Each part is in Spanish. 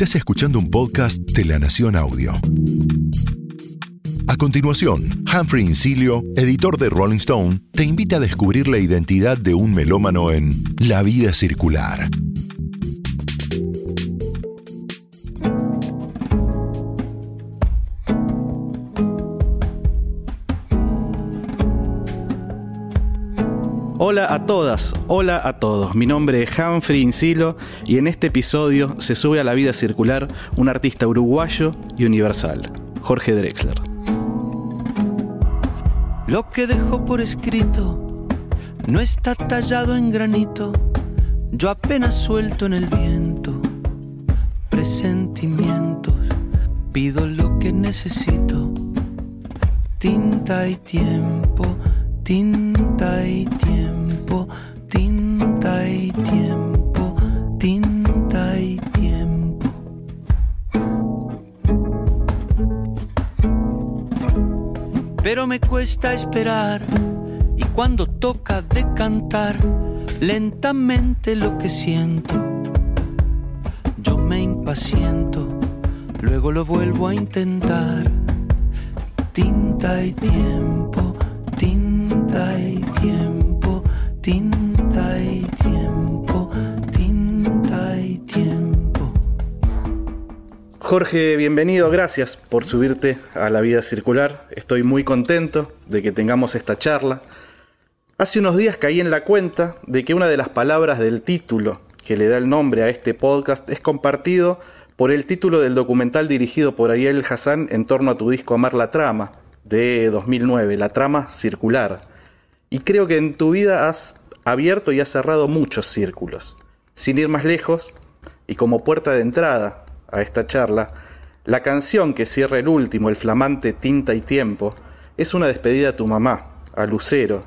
Estás escuchando un podcast de La Nación Audio. A continuación, Humphrey Incilio, editor de Rolling Stone, te invita a descubrir la identidad de un melómano en La vida circular. Hola a todas, hola a todos. Mi nombre es Humphrey Incilo y en este episodio se sube a la vida circular un artista uruguayo y universal, Jorge Drexler. Lo que dejo por escrito no está tallado en granito, yo apenas suelto en el viento presentimientos, pido lo que necesito, tinta y tiempo tinta y tiempo, tinta y tiempo, tinta y tiempo. Pero me cuesta esperar y cuando toca decantar lentamente lo que siento, yo me impaciento, luego lo vuelvo a intentar. Tinta y tiempo, tinta tinta tiempo, tinta y tiempo, tinta y tiempo. Jorge, bienvenido, gracias por subirte a la vida circular. Estoy muy contento de que tengamos esta charla. Hace unos días caí en la cuenta de que una de las palabras del título que le da el nombre a este podcast es compartido por el título del documental dirigido por Ariel Hassan en torno a tu disco Amar la Trama, de 2009, La Trama Circular. Y creo que en tu vida has abierto y has cerrado muchos círculos. Sin ir más lejos, y como puerta de entrada a esta charla, la canción que cierra el último, el flamante Tinta y Tiempo, es una despedida a tu mamá, a Lucero,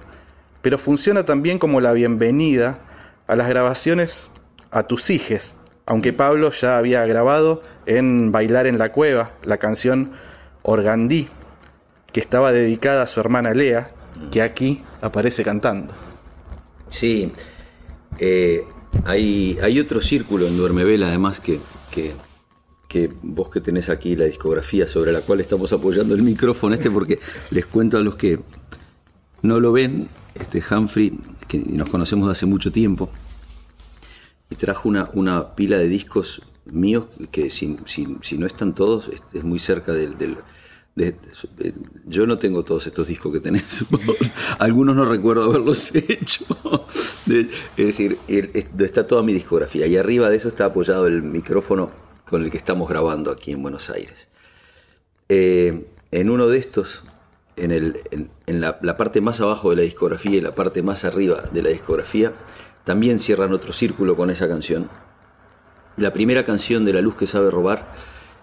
pero funciona también como la bienvenida a las grabaciones a tus hijes, aunque Pablo ya había grabado en Bailar en la Cueva, la canción Organdí, que estaba dedicada a su hermana Lea, que aquí aparece cantando. Sí, eh, hay, hay, otro círculo en Duermevela, además, que, que, vos que tenés aquí la discografía sobre la cual estamos apoyando el micrófono este, porque les cuento a los que no lo ven, este Humphrey, que nos conocemos de hace mucho tiempo, y trajo una, una pila de discos míos que si, si, no están todos, es, muy cerca del yo no tengo todos estos discos que tenés. Algunos no recuerdo haberlos hecho. es decir, está toda mi discografía. Y arriba de eso está apoyado el micrófono con el que estamos grabando aquí en Buenos Aires. Eh, en uno de estos, en, la, parte más abajo de la discografía y la parte más arriba de la discografía, también cierran otro círculo con esa canción. La primera canción de La Luz que sabe robar,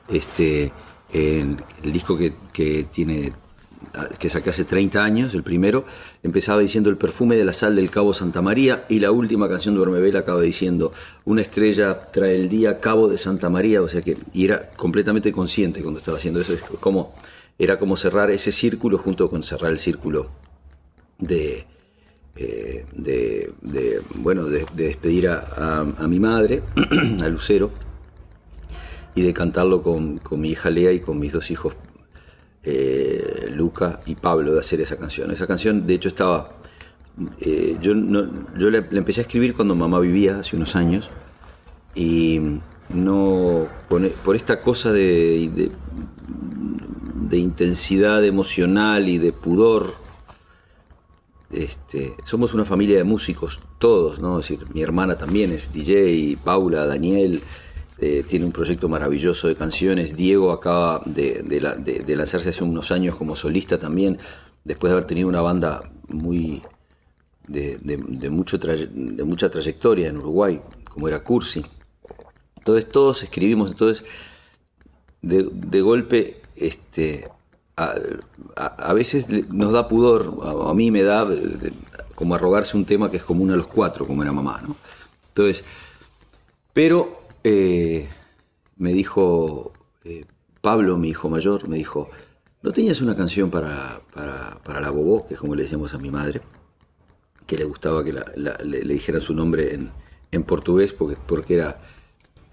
este, el disco que, tiene que saqué hace 30 años, el primero, empezaba diciendo el perfume de la sal del Cabo Santa María y la última canción de Vela acaba diciendo una estrella trae el día Cabo de Santa María, o sea que y era completamente consciente cuando estaba haciendo eso, es como, era como cerrar ese círculo junto con cerrar el círculo de, eh, de, bueno, de, despedir a, a mi madre, a Lucero y de cantarlo con, mi hija Lea y con mis dos hijos, eh, Luca y Pablo, de hacer esa canción. Esa canción, de hecho, estaba... Eh, yo yo la, empecé a escribir cuando mamá vivía, hace unos años, y no por esta cosa de, de, intensidad emocional y de pudor. Este, somos una familia de músicos, todos, ¿no? Es decir, mi hermana también es DJ, Paula, Daniel, eh, tiene un proyecto maravilloso de canciones. Diego acaba de, lanzarse hace unos años como solista también, después de haber tenido una banda muy de, mucho de mucha trayectoria en Uruguay, como era Cursi. Entonces todos escribimos, entonces de, golpe este, a, veces nos da pudor, a, mí me da como arrogarse un tema que es común a los cuatro, como era mamá. ¿no? Entonces, pero eh, me dijo eh, Pablo, mi hijo mayor, me dijo, ¿no tenías una canción para, para, la Bobó, que es como le decíamos a mi madre, que le gustaba que le, dijeran su nombre en, portugués, porque, porque era,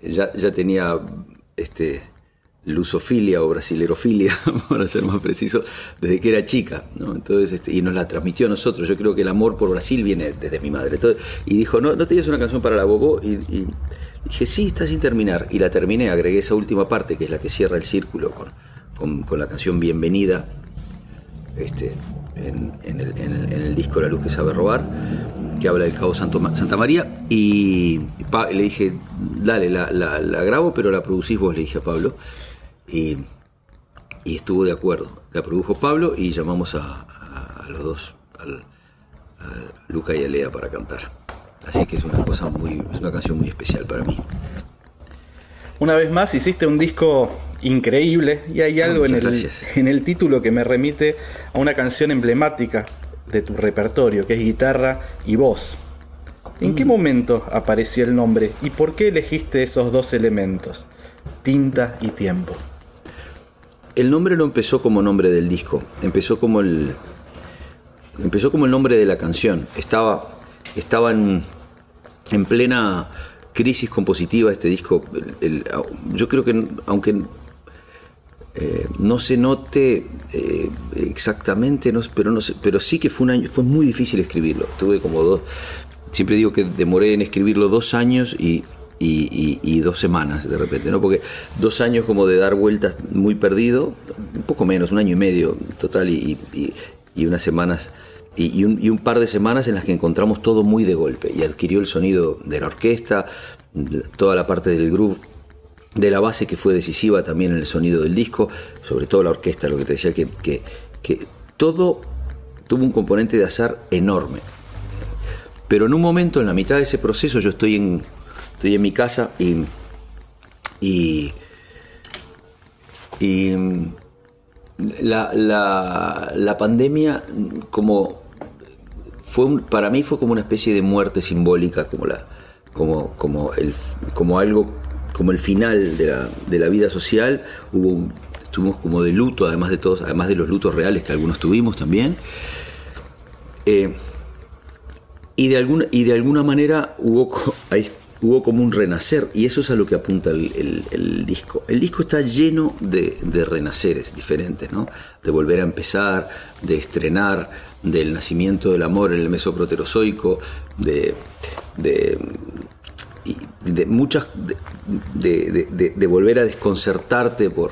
ya, ya tenía este, lusofilia o brasilerofilia, para ser más preciso, desde que era chica, ¿no? Entonces, este, y nos la transmitió a nosotros. Yo creo que el amor por Brasil viene desde mi madre. y dijo, ¿no, ¿no tenías una canción para la Bobo? Y, dije, sí, está sin terminar. Y la terminé, agregué esa última parte, que es la que cierra el círculo con, con, la canción Bienvenida, este, en, el, disco La Luz que sabe robar, que habla del Cabo Santo, Santa María. Y le dije, dale, la, la grabo, pero la producís vos, le dije a Pablo. Y, estuvo de acuerdo. La produjo Pablo y llamamos a, los dos, a Luca y a Lea para cantar. Así que es una cosa muy, es una canción muy especial para mí. Una vez más hiciste un disco increíble y hay algo en el, en el título que me remite a una canción emblemática de tu repertorio, que es guitarra y voz. ¿En qué mm. momento apareció el nombre y por qué elegiste esos dos elementos, tinta y tiempo? el nombre no empezó como nombre del disco, empezó como el empezó como el nombre de la canción. Estaba estaba en, plena crisis compositiva este disco. yo creo que aunque eh, no se note eh, exactamente, no, pero no pero sí que fue un año, fue muy difícil escribirlo. Tuve como dos, siempre digo que demoré en escribirlo dos años y y, dos semanas de repente, ¿no? Porque dos años como de dar vueltas muy perdido, un poco menos, un año y medio total y, unas semanas y un, par de semanas en las que encontramos todo muy de golpe y adquirió el sonido de la orquesta, toda la parte del groove de la base que fue decisiva también en el sonido del disco, sobre todo la orquesta, lo que te decía, que, todo tuvo un componente de azar enorme. Pero en un momento, en la mitad de ese proceso, yo estoy en, estoy en mi casa y, y, la, la, pandemia como fue para mí fue como una especie de muerte simbólica, como, la, como, como, el, como algo, como el final de la, de la vida social, hubo estuvimos como de luto, además de todos, además de los lutos reales que algunos tuvimos también. Eh, y de alguna, y de alguna manera hubo hubo como un renacer y eso es a lo que apunta el, disco. El disco está lleno de, renaceres diferentes, ¿no? De volver a empezar, de estrenar, del nacimiento del amor en el mesoproterozoico, de, de, de muchas, de, volver a desconcertarte por,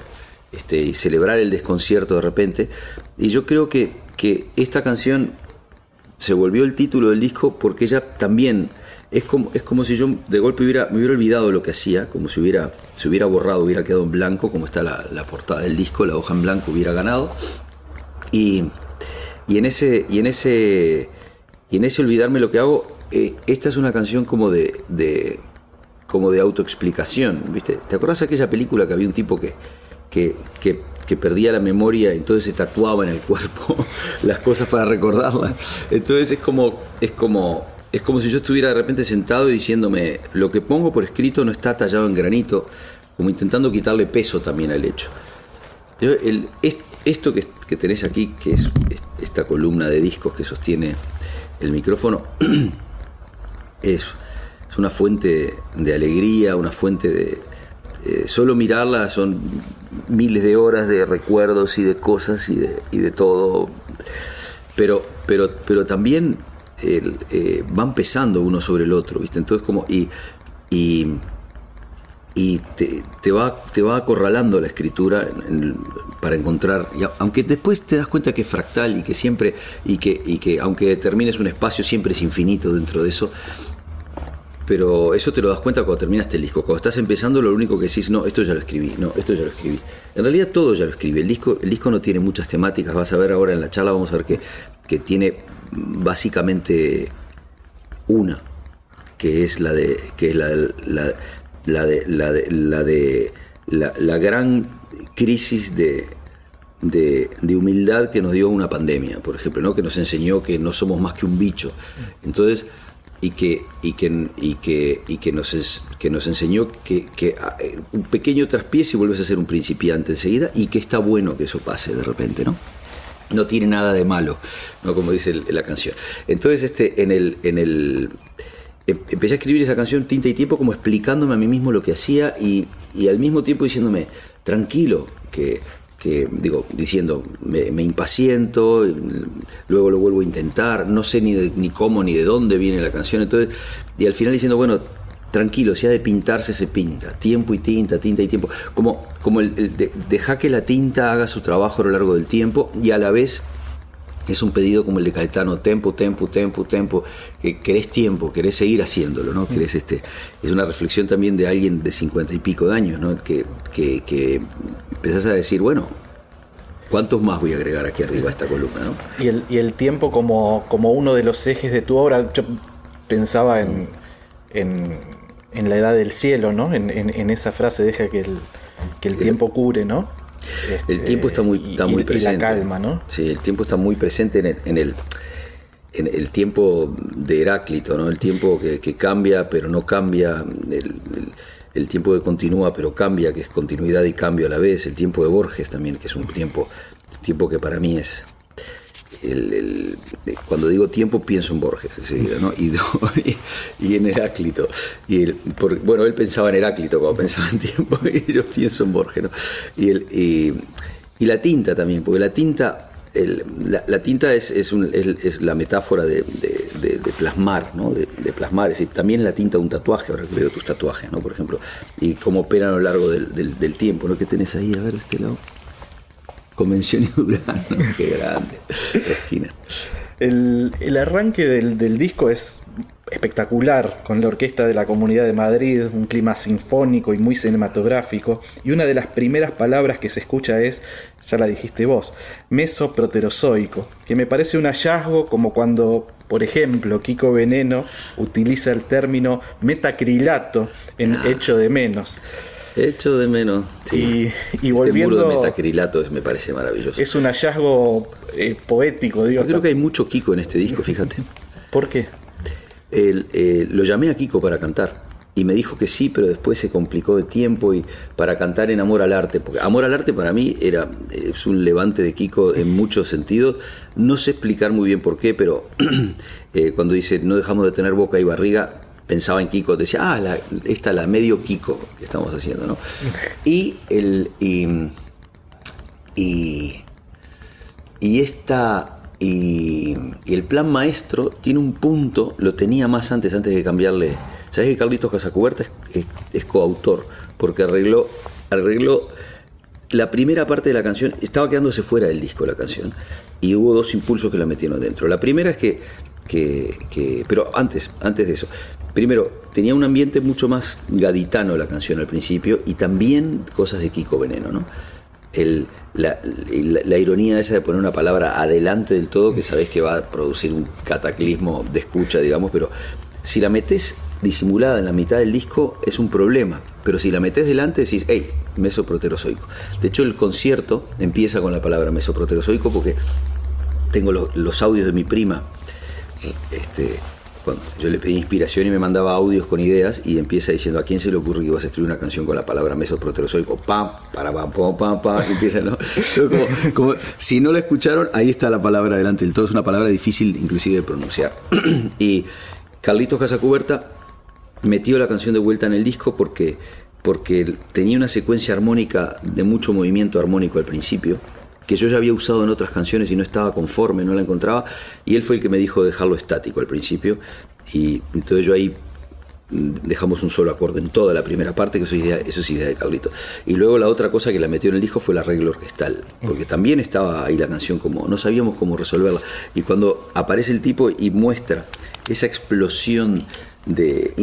este, y celebrar el desconcierto de repente. Y yo creo que, que esta canción se volvió el título del disco porque ella también es como, es como si yo de golpe hubiera, me hubiera olvidado lo que hacía, como si hubiera, se hubiera borrado, hubiera quedado en blanco, como está la, portada del disco, la hoja en blanco hubiera ganado. Y, y, en ese, y, en ese, y en ese olvidarme lo que hago, eh, esta es una canción como de, de, como de autoexplicación, ¿viste? ¿Te acuerdas de aquella película que había un tipo que, que, que, que perdía la memoria y entonces se tatuaba en el cuerpo las cosas para recordarlas? Entonces es como, es como es como si yo estuviera de repente sentado y diciéndome, lo que pongo por escrito no está tallado en granito, como intentando quitarle peso también al hecho. Esto que, tenés aquí, que es esta columna de discos que sostiene el micrófono, es, una fuente de alegría, una fuente de... Eh, solo mirarla son miles de horas de recuerdos y de cosas y de, y de todo. Pero, pero, pero también eh, van pesando uno sobre el otro, ¿viste? Entonces como, y, y, te, va, te va acorralando la escritura para encontrar, aunque después te das cuenta que es fractal y que siempre, y que, y que aunque determines un espacio siempre es infinito dentro de eso, pero eso te lo das cuenta cuando terminaste el disco. Cuando estás empezando, lo único que decís, no, esto ya lo escribí, no, esto ya lo escribí. En realidad todo ya lo escribí. El disco, el disco no tiene muchas temáticas, vas a ver ahora en la charla, vamos a ver que, que tiene básicamente una, que es la de, que es la, la, la de, la de, la de la, gran crisis de, de, de, humildad que nos dio una pandemia, por ejemplo, ¿no? que nos enseñó que no somos más que un bicho. Entonces, y que, y que, y que, y que, nos, que nos enseñó que, que ah, eh, un pequeño traspiés y vuelves a ser un principiante enseguida y que está bueno que eso pase de repente, ¿no? no tiene nada de malo, ¿no? como dice la canción. Entonces, este, en el, en el, em, empecé a escribir esa canción Tinta y Tiempo como explicándome a mí mismo lo que hacía y, y al mismo tiempo diciéndome, tranquilo, que, digo, diciendo, me, impaciento, luego lo vuelvo a intentar, no sé ni, ni cómo ni de dónde viene la canción, entonces, y al final diciendo, bueno, tranquilo, si ha de pintarse, se pinta. Tiempo y tinta, tinta y tiempo. Como, como el, el de, deja que la tinta haga su trabajo a lo largo del tiempo y a la vez es un pedido como el de Caetano, tempo, tempo, tempo, tempo, que querés tiempo, querés seguir haciéndolo, ¿no? Querés este, es una reflexión también de alguien de cincuenta y pico de años, ¿no? Que, que empezás a decir, bueno, ¿cuántos más voy a agregar aquí arriba a esta columna, ¿no? Y el, y el tiempo como, como uno de los ejes de tu obra, yo pensaba en, en, en la edad del cielo, ¿no? En, en esa frase, deja que el, que el tiempo cure, ¿no? Este, el tiempo está muy, está muy presente. Y la calma, ¿no? Sí, el tiempo está muy presente en el, en el, en el tiempo de Heráclito, ¿no? El tiempo que, que cambia pero no cambia, el, el, tiempo que continúa pero cambia, que es continuidad y cambio a la vez, el tiempo de Borges también, que es un tiempo, tiempo que para mí es... El, cuando digo tiempo pienso en Borges enseguida, ¿no? y, en Heráclito. Y el, por, bueno, él pensaba en Heráclito cuando pensaba en tiempo y yo pienso en Borges. ¿no? Y, y, la tinta también, porque la tinta, la, tinta es, es, la metáfora de, plasmar, ¿no? de, plasmar. Es decir, también la tinta de un tatuaje, ahora que veo tus tatuajes, ¿no? por ejemplo, y cómo operan a lo largo del, tiempo. ¿no? ¿Qué tenés ahí? A ver, este lado. Convención y Durán, qué grande, la esquina. El, el arranque del, del, disco es espectacular, con la orquesta de la Comunidad de Madrid, un clima sinfónico y muy cinematográfico, y una de las primeras palabras que se escucha es, ya la dijiste vos, mesoproterozoico, que me parece un hallazgo como cuando, por ejemplo, Kiko Veneno utiliza el término metacrilato en ah. hecho de menos. Hecho de menos. Sí. Y, y volviendo. Este muro de metacrilato es, me parece maravilloso. Es un hallazgo eh, poético, digo. Yo creo que hay mucho Kiko en este disco, fíjate. ¿Por qué? El, eh, lo llamé a Kiko para cantar. Y me dijo que sí, pero después se complicó de tiempo y para cantar en Amor al Arte. Porque Amor al Arte para mí era, es un levante de Kiko en muchos sentidos. No sé explicar muy bien por qué, pero eh, cuando dice no dejamos de tener boca y barriga, pensaba en Kiko, decía, ah, la, esta la medio Kiko que estamos haciendo, ¿no? Y el y, y, y esta y, el plan maestro tiene un punto, lo tenía más antes, antes de cambiarle. ¿Sabes que Carlitos Casacuberta es, es, es coautor? Porque arregló, arregló la primera parte de la canción, estaba quedándose fuera del disco la canción, y hubo dos impulsos que la metieron dentro. La primera es que, que, que pero antes, antes de eso, Primero, tenía un ambiente mucho más gaditano la canción al principio y también cosas de Kiko Veneno, ¿no? El, la, la, la, ironía esa de poner una palabra adelante del todo que sabés que va a producir un cataclismo de escucha, digamos, pero si la metes disimulada en la mitad del disco es un problema, pero si la metes delante decís, hey, mesoproterozoico. De hecho, el concierto empieza con la palabra mesoproterozoico porque tengo los, los audios de mi prima, este, cuando yo le pedí inspiración y me mandaba audios con ideas y empieza diciendo a quién se le ocurre que vas a escribir una canción con la palabra mesoproterozoico, pam, para pam, pam, pam, pam, y empieza, si no la escucharon, ahí está la palabra delante del todo, es una palabra difícil inclusive de pronunciar. y Carlitos Casacuberta metió la canción de vuelta en el disco porque, porque tenía una secuencia armónica de mucho movimiento armónico al principio que yo ya había usado en otras canciones y no estaba conforme, no la encontraba, y él fue el que me dijo dejarlo estático al principio, y entonces yo ahí dejamos un solo acorde en toda la primera parte, que eso es idea, eso es idea de Carlito. Y luego la otra cosa que la metió en el disco fue el arreglo orquestal, porque también estaba ahí la canción como, no sabíamos cómo resolverla, y cuando aparece el tipo y muestra esa explosión de,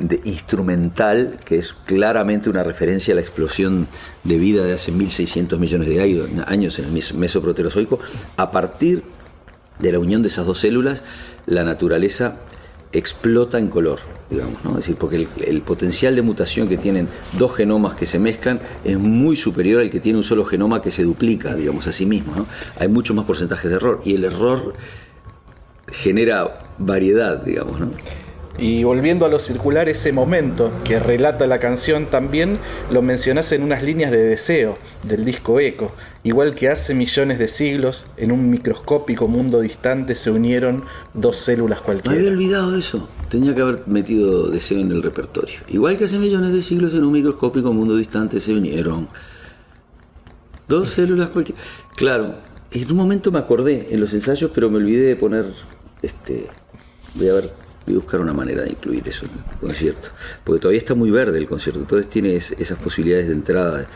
de, instrumental, que es claramente una referencia a la explosión de vida de hace 1600 millones de años en el mesoproterozoico, a partir de la unión de esas dos células, la naturaleza explota en color, digamos, ¿no? Es decir, porque el, el, potencial de mutación que tienen dos genomas que se mezclan es muy superior al que tiene un solo genoma que se duplica, digamos, a sí mismo, ¿no? Hay mucho más porcentajes de error y el error genera variedad, digamos, ¿no? Y volviendo a lo circular, ese momento que relata la canción también lo mencionás en unas líneas de deseo del disco Eco. Igual que hace millones de siglos, en un microscópico mundo distante se unieron dos células cualquiera. Me había olvidado de eso. Tenía que haber metido deseo en el repertorio. Igual que hace millones de siglos en un microscópico mundo distante se unieron dos células cualquiera. Claro, en un momento me acordé en los ensayos, pero me olvidé de poner este. Voy a ver, a buscar una manera de incluir eso en el concierto. Porque todavía está muy verde el concierto, entonces tiene esas posibilidades de entrada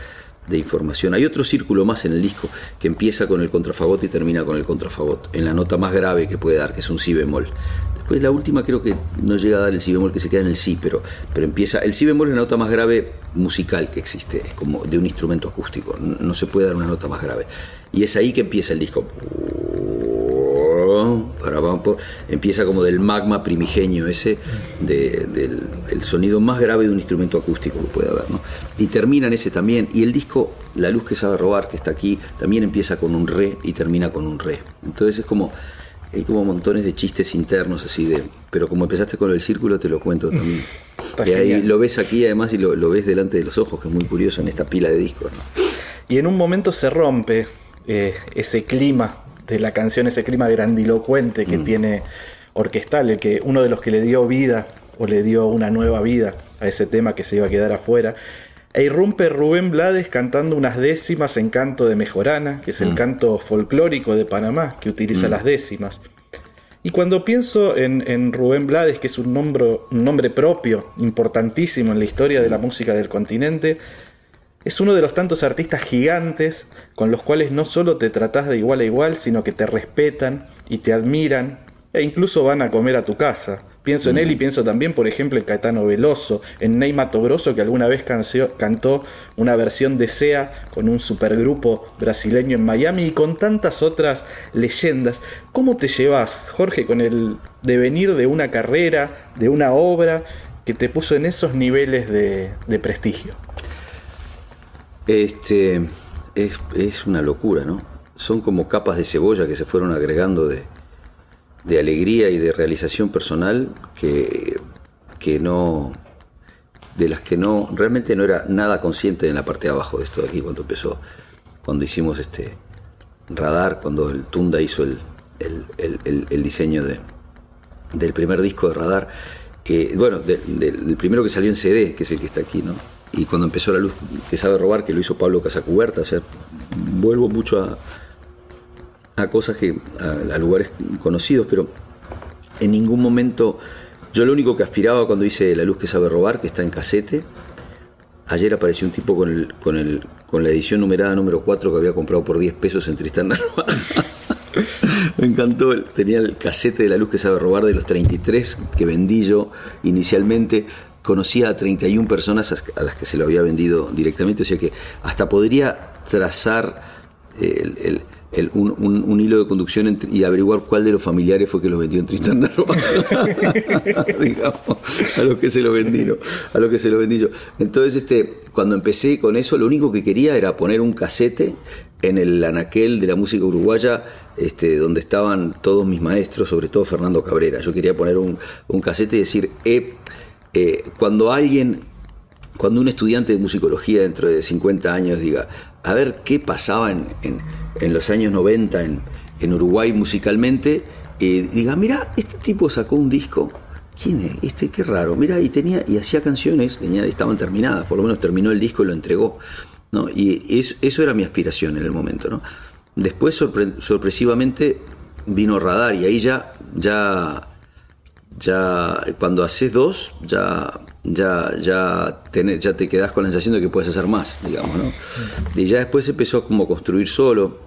de información. Hay otro círculo más en el disco que empieza con el contrafagot y termina con el contrafagot, en la nota más grave que puede dar, que es un si bemol. Después la última creo que no llega a dar el si bemol, que se queda en el si, pero, pero empieza... El si bemol es la nota más grave musical que existe, es como de un instrumento acústico, no se puede dar una nota más grave. Y es ahí que empieza el disco empieza como del magma primigenio ese, del el sonido más grave de un instrumento acústico que puede haber. ¿no? Y termina en ese también. Y el disco, La luz que sabe robar, que está aquí, también empieza con un re y termina con un re. Entonces es como, hay como montones de chistes internos así de... Pero como empezaste con el círculo, te lo cuento también. y ahí lo ves aquí además y lo, ves delante de los ojos, que es muy curioso en esta pila de discos. Y en un momento se rompe eh, ese clima de la canción, ese clima grandilocuente que mm. tiene orquestal, el que uno de los que le dio vida o le dio una nueva vida a ese tema que se iba a quedar afuera. E irrumpe Rubén Blades cantando unas décimas en canto de Mejorana, que es el mm. canto folclórico de Panamá, que utiliza mm. las décimas. Y cuando pienso en, Rubén Blades, que es un nombre, un nombre propio, importantísimo en la historia de la música del continente, es uno de los tantos artistas gigantes con los cuales no solo te tratás de igual a igual, sino que te respetan y te admiran e incluso van a comer a tu casa. Pienso en él y pienso también, por ejemplo, en Caetano Veloso, en Ney Mato Grosso, que alguna vez cantó una versión de SEA con un supergrupo brasileño en Miami y con tantas otras leyendas. ¿Cómo te llevas, Jorge, con el devenir de una carrera, de una obra que te puso en esos niveles de prestigio? Este, es, una locura, ¿no? Son como capas de cebolla que se fueron agregando de, alegría y de realización personal que, que no de las que no realmente no era nada consciente en la parte de abajo de esto de aquí cuando empezó cuando hicimos este radar cuando el Tunda hizo el, el, diseño de, del primer disco de radar eh, bueno del primero que salió en CD que es el que está aquí no y cuando empezó la luz que sabe robar, que lo hizo Pablo Casacuberta, o sea, vuelvo mucho a, cosas que, a, lugares conocidos, pero en ningún momento, yo lo único que aspiraba cuando hice La luz que sabe robar, que está en casete, ayer apareció un tipo con, el, con, el, con la edición numerada número 4 que había comprado por 10 pesos en Tristán Me encantó, tenía el casete de La luz que sabe robar de los 33 que vendí yo inicialmente conocía a 31 personas a las que se lo había vendido directamente, o sea que hasta podría trazar un, hilo de conducción y averiguar cuál de los familiares fue que lo vendió en Tristán digamos, a los que se lo vendí, a lo que se lo vendí yo. Entonces, este, cuando empecé con eso, lo único que quería era poner un casete en el anaquel de la música uruguaya, este, donde estaban todos mis maestros, sobre todo Fernando Cabrera. Yo quería poner un, un casete y decir, eh, eh, cuando alguien, cuando un estudiante de musicología dentro de 50 años diga, a ver qué pasaba en, los años 90 en, Uruguay musicalmente, diga, mira, este tipo sacó un disco. ¿Quién es? Este, qué raro. Mira, y tenía, y hacía canciones, tenía, estaban terminadas, por lo menos terminó el disco y lo entregó. ¿no? Y eso era mi aspiración en el momento. ¿no? Después, sorpresivamente, vino Radar y ahí ya, ya ya cuando haces dos, ya, ya, ya, ya te quedas con la sensación de que puedes hacer más, digamos, ¿no? Y ya después empezó como a construir solo.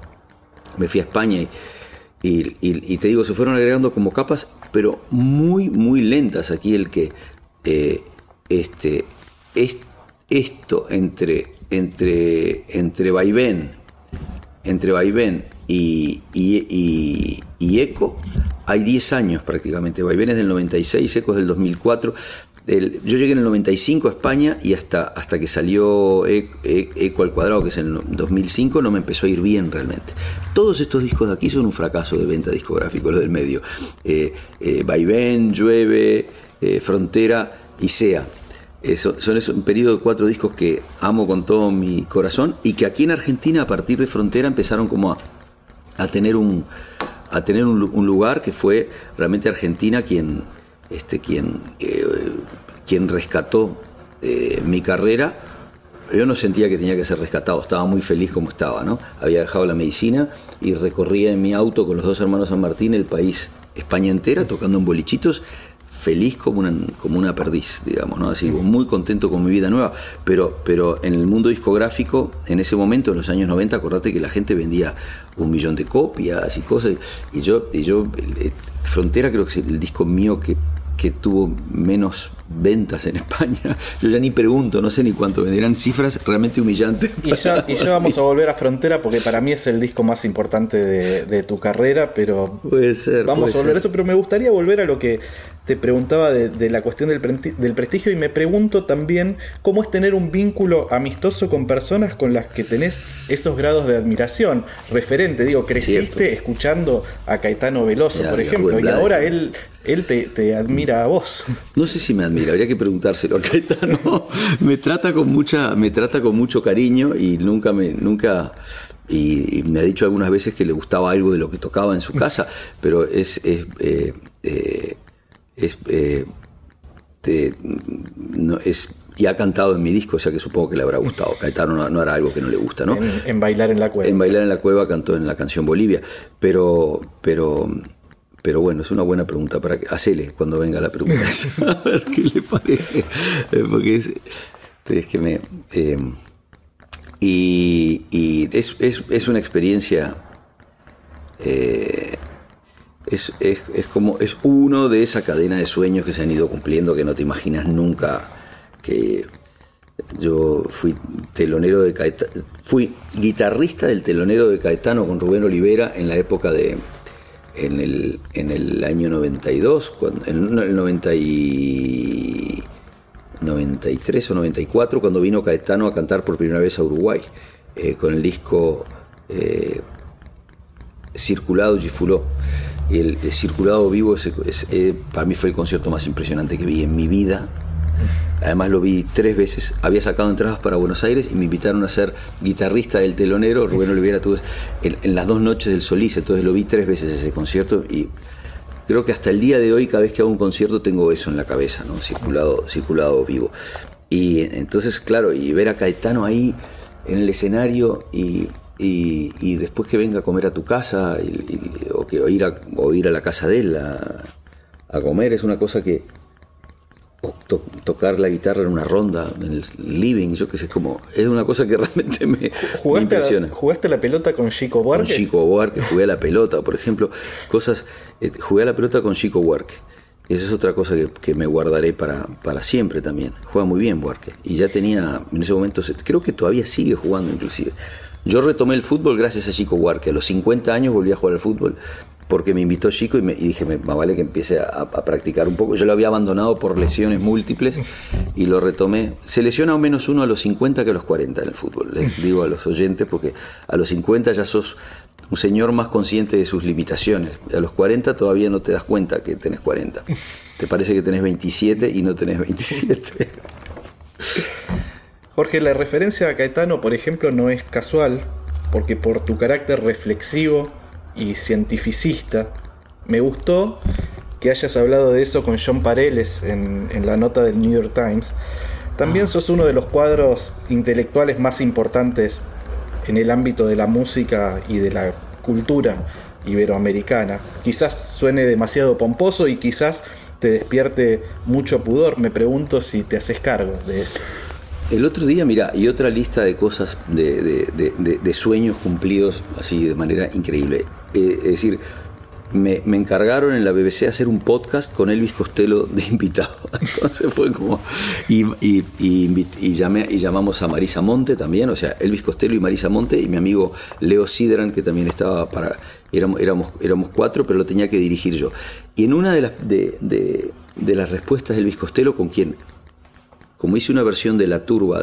Me fui a España y, te digo, se fueron agregando como capas, pero muy, muy lentas. Aquí el que eh, este, es, esto entre, entre, entre vaivén, entre vaivén y, y, y eco hay 10 años prácticamente. Vaivenes del 96, Ecos del 2004. yo llegué en el 95 a España y hasta, hasta que salió e, e, Eco al cuadrado, que es en el 2005, no me empezó a ir bien realmente. Todos estos discos de aquí son un fracaso de venta discográfico, los del medio. Eh, eh Vaivén, Llueve, eh, Frontera y Sea. Eso, son un periodo de cuatro discos que amo con todo mi corazón y que aquí en Argentina a partir de Frontera empezaron como a tener un, a tener un, lugar que fue realmente Argentina quien, este, quien, eh, quien rescató eh, mi carrera, yo no sentía que tenía que ser rescatado, estaba muy feliz como estaba, ¿no? Había dejado la medicina y recorría en mi auto con los dos hermanos San Martín el país, España entera, tocando en bolichitos, feliz como una, como una perdiz, digamos, ¿no? Así, muy contento con mi vida nueva. Pero, pero en el mundo discográfico, en ese momento, en los años 90, acordate que la gente vendía un millón de copias y cosas. Y yo, y yo Frontera creo que es el disco mío que que tuvo menos ventas en España. Yo ya ni pregunto, no sé ni cuánto venderán, cifras realmente humillantes. Y ya, y ya vamos a volver a Frontera porque para mí es el disco más importante de, tu carrera, pero puede ser, vamos a volver a eso, pero me gustaría volver a lo que te preguntaba de, la cuestión del, del, prestigio y me pregunto también cómo es tener un vínculo amistoso con personas con las que tenés esos grados de admiración. Referente, digo, creciste escuchando a Caetano Veloso, por ejemplo, y ahora él, él te, admira a vos. No sé si me admira, habría que preguntárselo a Caetano. me trata con mucha, me trata con mucho cariño y nunca me, nunca y, me ha dicho algunas veces que le gustaba algo de lo que tocaba en su casa, pero es, es eh, eh, es, eh, no, es y ha cantado en mi disco, o sea que supongo que le habrá gustado. Caetano no, era algo que no le gusta, ¿no? En, Bailar en la Cueva. En Bailar en la Cueva cantó en la canción Bolivia, pero, pero, pero bueno, es una buena pregunta para que hacele cuando venga la pregunta. a ver qué le parece, eh, porque es, es que me eh, y, y es, es, es, una experiencia eh, es, como, es uno de esa cadena de sueños que se han ido cumpliendo que no te imaginas nunca que yo fui telonero de Caetano, fui guitarrista del telonero de Caetano con Rubén Olivera en la época de, en el, en el año 92, cuando, en el 93 o 94, cuando vino Caetano a cantar por primera vez a Uruguay, eh, con el disco eh, Circulado Gifuló el, circulado vivo es, eh, para mí fue el concierto más impresionante que vi en mi vida. Además lo vi tres veces. Había sacado entradas para Buenos Aires y me invitaron a ser guitarrista del telonero. Rubén Olivera tuvo en, las dos noches del Solís, entonces lo vi tres veces ese concierto y creo que hasta el día de hoy cada vez que hago un concierto tengo eso en la cabeza, ¿no? Circulado, circulado vivo. Y entonces, claro, y ver a Caetano ahí en el escenario y y, después que venga a comer a tu casa o, que, ir a, ir a la casa de él a, comer es una cosa que tocar la guitarra en una ronda en el living yo que sé como es una cosa que realmente me, impresiona ¿Jugaste la pelota con Chico Buarque? con Chico Buarque jugué a la pelota por ejemplo cosas eh, jugué a la pelota con Chico Buarque esa es otra cosa que, me guardaré para, para, siempre también. Juega muy bien Buarque. Y ya tenía, en ese momento, creo que todavía sigue jugando inclusive. Yo retomé el fútbol gracias a Chico Huarque. A los 50 años volví a jugar al fútbol porque me invitó Chico y, me, dije, me, vale que empiece a, practicar un poco. Yo lo había abandonado por lesiones múltiples y lo retomé. Se lesiona al menos uno a los 50 que a los 40 en el fútbol. Les digo a los oyentes porque a los 50 ya sos un señor más consciente de sus limitaciones. A los 40 todavía no te das cuenta que tenés 40. Te parece que tenés 27 y no tenés 27. Jorge, la referencia a Caetano, por ejemplo, no es casual, porque por tu carácter reflexivo y cientificista, me gustó que hayas hablado de eso con John Pareles en, la nota del New York Times. También ah. sos uno de los cuadros intelectuales más importantes en el ámbito de la música y de la cultura iberoamericana. Quizás suene demasiado pomposo y quizás te despierte mucho pudor. Me pregunto si te haces cargo de eso. El otro día, mira, y otra lista de cosas, de, sueños cumplidos así de manera increíble. Eh, es decir, me, encargaron en la BBC hacer un podcast con Elvis Costello de invitado. Entonces fue como. Y, y, llamé, y llamamos a Marisa Monte también, o sea, Elvis Costello y Marisa Monte, y mi amigo Leo Sidran, que también estaba para. Éramos, éramos, éramos cuatro, pero lo tenía que dirigir yo. Y en una de las, de, las respuestas de Elvis Costello, con quien como hice una versión de La Turba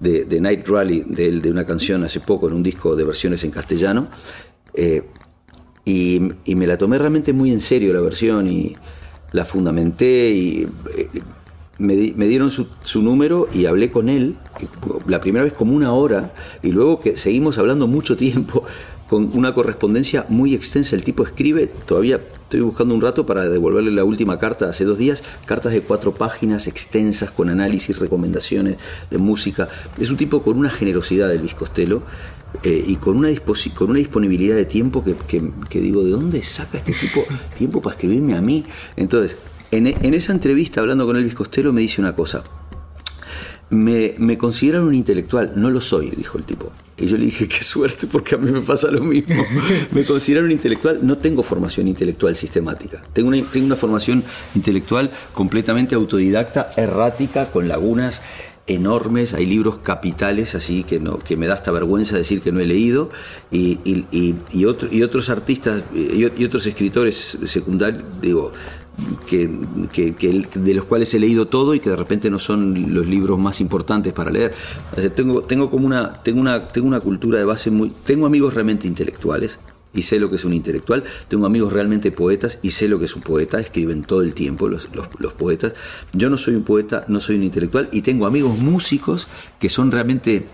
de, Night Rally, de, una canción hace poco en un disco de versiones en castellano, eh, y, me la tomé realmente muy en serio la versión y la fundamenté y eh, me, dieron su, número y hablé con él, la primera vez como una hora, y luego que seguimos hablando mucho tiempo, con una correspondencia muy extensa. El tipo escribe, todavía estoy buscando un rato para devolverle la última carta hace dos días, cartas de cuatro páginas extensas con análisis, recomendaciones de música. Es un tipo con una generosidad del Costello eh, y con una, con una disponibilidad de tiempo que, digo, ¿de dónde saca este tipo tiempo para escribirme a mí? Entonces, en, esa entrevista hablando con Elvis Costello me dice una cosa. Me, me, consideran un intelectual, no lo soy, dijo el tipo. Y yo le dije, qué suerte, porque a mí me pasa lo mismo. me consideran un intelectual, no tengo formación intelectual sistemática. Tengo una, tengo una formación intelectual completamente autodidacta, errática, con lagunas enormes, hay libros capitales así que, no, que me da hasta vergüenza decir que no he leído, y, y, y, otros artistas y, otros escritores secundarios, digo, que, de los cuales he leído todo y que de repente no son los libros más importantes para leer. tengo, tengo como una, tengo una, tengo una cultura de base muy. Tengo amigos realmente intelectuales, y sé lo que es un intelectual. Tengo amigos realmente poetas y sé lo que es un poeta, escriben todo el tiempo los, poetas. Yo no soy un poeta, no soy un intelectual y tengo amigos músicos que son realmente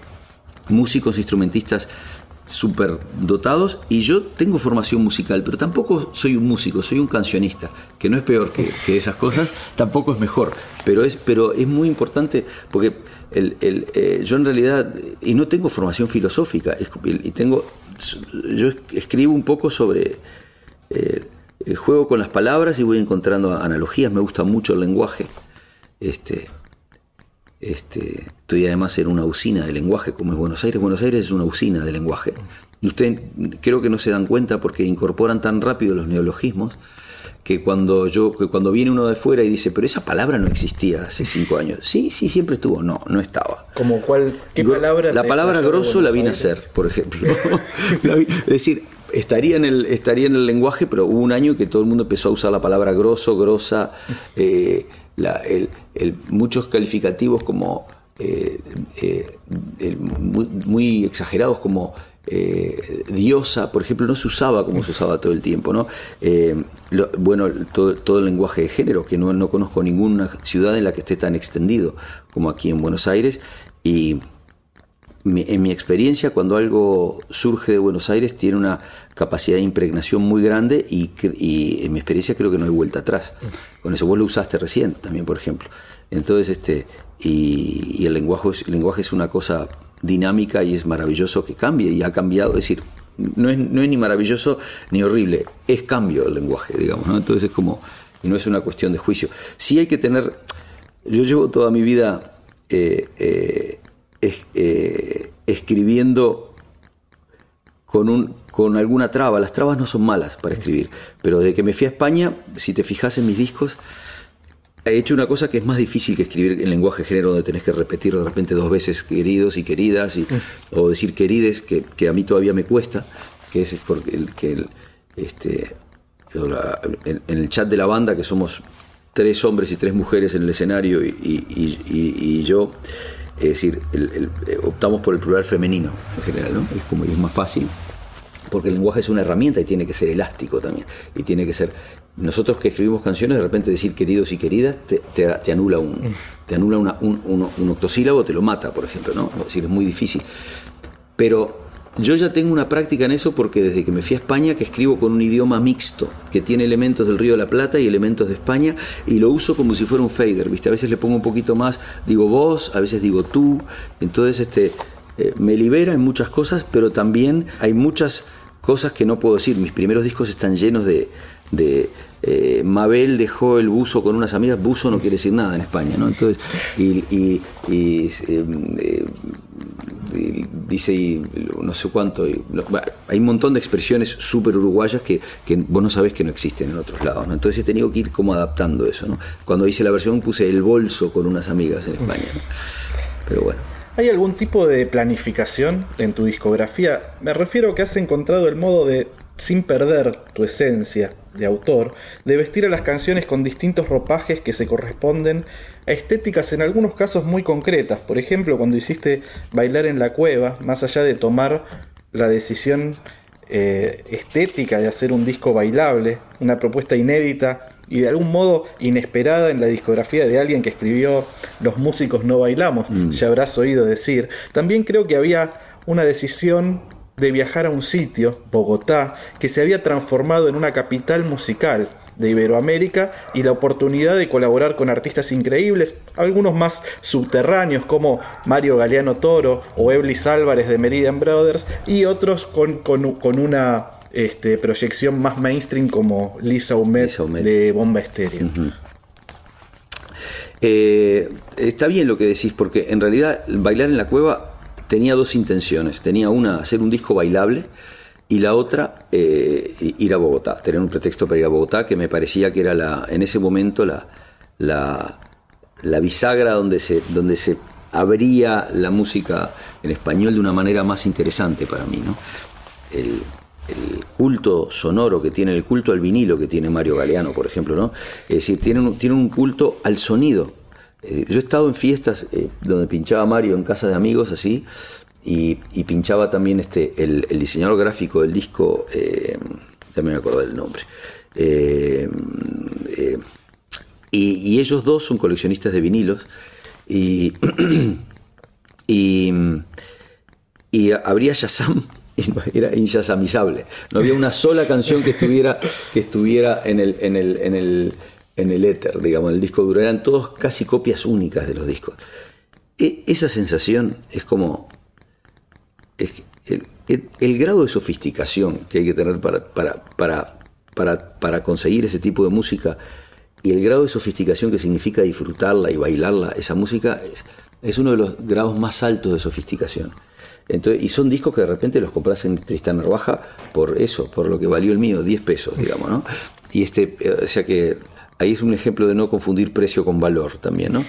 músicos, instrumentistas súper dotados y yo tengo formación musical, pero tampoco soy un músico, soy un cancionista, que no es peor que, esas cosas, tampoco es mejor, pero es, pero es muy importante porque el, eh, yo en realidad, y no tengo formación filosófica, y tengo yo escribo un poco sobre eh, juego con las palabras y voy encontrando analogías, me gusta mucho el lenguaje. Este, este, estoy además en una usina de lenguaje como es Buenos Aires. Buenos Aires es una usina de lenguaje. Ustedes creo que no se dan cuenta porque incorporan tan rápido los neologismos que cuando yo cuando viene uno de fuera y dice, pero esa palabra no existía hace cinco años. Sí, sí, siempre estuvo. No, no estaba. ¿Como cuál? ¿Qué palabra? La palabra grosso la vine a hacer, por ejemplo. es decir, estaría en, el, estaría en el lenguaje, pero hubo un año que todo el mundo empezó a usar la palabra grosso, grosa, eh, muchos calificativos como eh, eh, muy, exagerados como eh, diosa, por ejemplo, no se usaba como se usaba todo el tiempo. ¿no? Eh, bueno, todo, el lenguaje de género, que no, no, conozco ninguna ciudad en la que esté tan extendido como aquí en Buenos Aires. Y en mi experiencia, cuando algo surge de Buenos Aires, tiene una capacidad de impregnación muy grande y, en mi experiencia creo que no hay vuelta atrás. Con eso vos lo usaste recién también, por ejemplo. Entonces, este, y, el, lenguaje, el lenguaje es una cosa dinámica y es maravilloso que cambie y ha cambiado. Es decir, no es, no es ni maravilloso ni horrible, es cambio el lenguaje, digamos. Entonces es como, no es una cuestión de juicio. Sí hay que tener, yo llevo toda mi vida eh, eh, eh, escribiendo con, un, con alguna traba. Las trabas no son malas para escribir, pero desde que me fui a España, si te fijas en mis discos, he hecho una cosa que es más difícil que escribir en lenguaje género donde tenés que repetir de repente dos veces queridos y queridas y, o decir querides que, que, a mí todavía me cuesta que es porque el, que este en, el chat de la banda que somos tres hombres y tres mujeres en el escenario y, y, yo es decir optamos por el plural femenino en general ¿no? es como es más fácil porque el lenguaje es una herramienta y tiene que ser elástico también. Y tiene que ser. Nosotros que escribimos canciones, de repente decir queridos y queridas te, anula un, te anula un, octosílabo, te lo mata, por ejemplo, ¿no? Es decir, es muy difícil. Pero yo ya tengo una práctica en eso porque desde que me fui a España que escribo con un idioma mixto, que tiene elementos del Río de la Plata y elementos de España, y lo uso como si fuera un fader, ¿viste? A veces le pongo un poquito más, digo vos, a veces digo tú, entonces este, eh, me libera en muchas cosas, pero también hay muchas cosas que no puedo decir. Mis primeros discos están llenos de... Eh, Mabel dejó el buzo con unas amigas, buzo no quiere decir nada en España, ¿no? Entonces, y, y, eh, dice no sé cuánto, hay un montón de expresiones súper uruguayas que, vos no sabés que no existen en otros lados, ¿no? Entonces he tenido que ir como adaptando eso, ¿no? Cuando hice la versión puse el bolso con unas amigas en España, Pero bueno. ¿Hay algún tipo de planificación en tu discografía? Me refiero a que has encontrado el modo de, sin perder tu esencia de autor, de vestir a las canciones con distintos ropajes que se corresponden a estéticas en algunos casos muy concretas. Por ejemplo, cuando hiciste Bailar en la Cueva, más allá de tomar la decisión eh, estética de hacer un disco bailable, una propuesta inédita y de algún modo inesperada en la discografía de alguien que escribió Los músicos no bailamos, ya habrás oído decir. También creo que había una decisión de viajar a un sitio, Bogotá, que se había transformado en una capital musical de Iberoamérica y la oportunidad de colaborar con artistas increíbles, algunos más subterráneos como Mario Galeano Toro o Eblis Álvarez de Meridian Brothers y otros con, una este, proyección más mainstream como Lisa Humet, de Bomba Estéreo. Eh, está bien lo que decís, porque en realidad bailar en la cueva tenía dos intenciones. Tenía una, hacer un disco bailable y la otra, eh, ir a Bogotá, tener un pretexto para ir a Bogotá, que me parecía que era la, en ese momento la, la, bisagra donde se, donde se abría la música en español de una manera más interesante para mí. ¿no? El, culto sonoro que tiene, el culto al vinilo que tiene Mario Galeano, por ejemplo, ¿no? Es decir, tiene un, tiene un culto al sonido. Eh, yo he estado en fiestas eh, donde pinchaba Mario en casa de amigos así, y, pinchaba también este, el, diseñador gráfico del disco, eh, ya me del nombre. Eh, y, ellos dos son coleccionistas de vinilos y, y, y Shazam era inyasamizable. No había una sola canción que estuviera, que estuviera en, el, en el éter, digamos, en el disco duro. Todos casi copias únicas de los discos. E, esa sensación es como el, grado de sofisticación que hay que tener para, conseguir ese tipo de música y el grado de sofisticación que significa disfrutarla y bailarla, esa música es, es uno de los grados más altos de sofisticación. Entonces, y son discos que de repente los compras en Tristán Narvaja por eso, por lo que valió el mío, 10 pesos, digamos, ¿no? Y este, o sea que ahí es un ejemplo de no confundir precio con valor también, ¿no?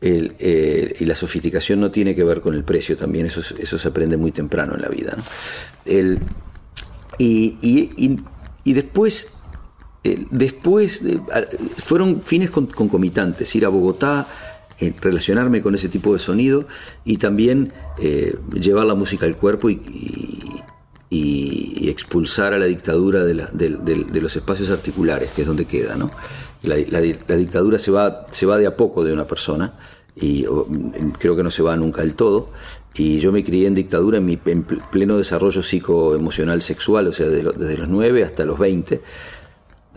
Y la sofisticación no tiene que ver con el precio también, eso, se aprende muy temprano en la vida, y, después, después fueron fines concomitantes, ir a Bogotá, eh, relacionarme con ese tipo de sonido y también eh, llevar la música al cuerpo y, expulsar a la dictadura de, de, los espacios articulares, que es donde queda, ¿no? La, dictadura se va, se va de a poco de una persona y creo que no se va nunca del todo. Y yo me crié en dictadura en mi pleno desarrollo psicoemocional sexual, o sea, desde los 9 hasta los 20.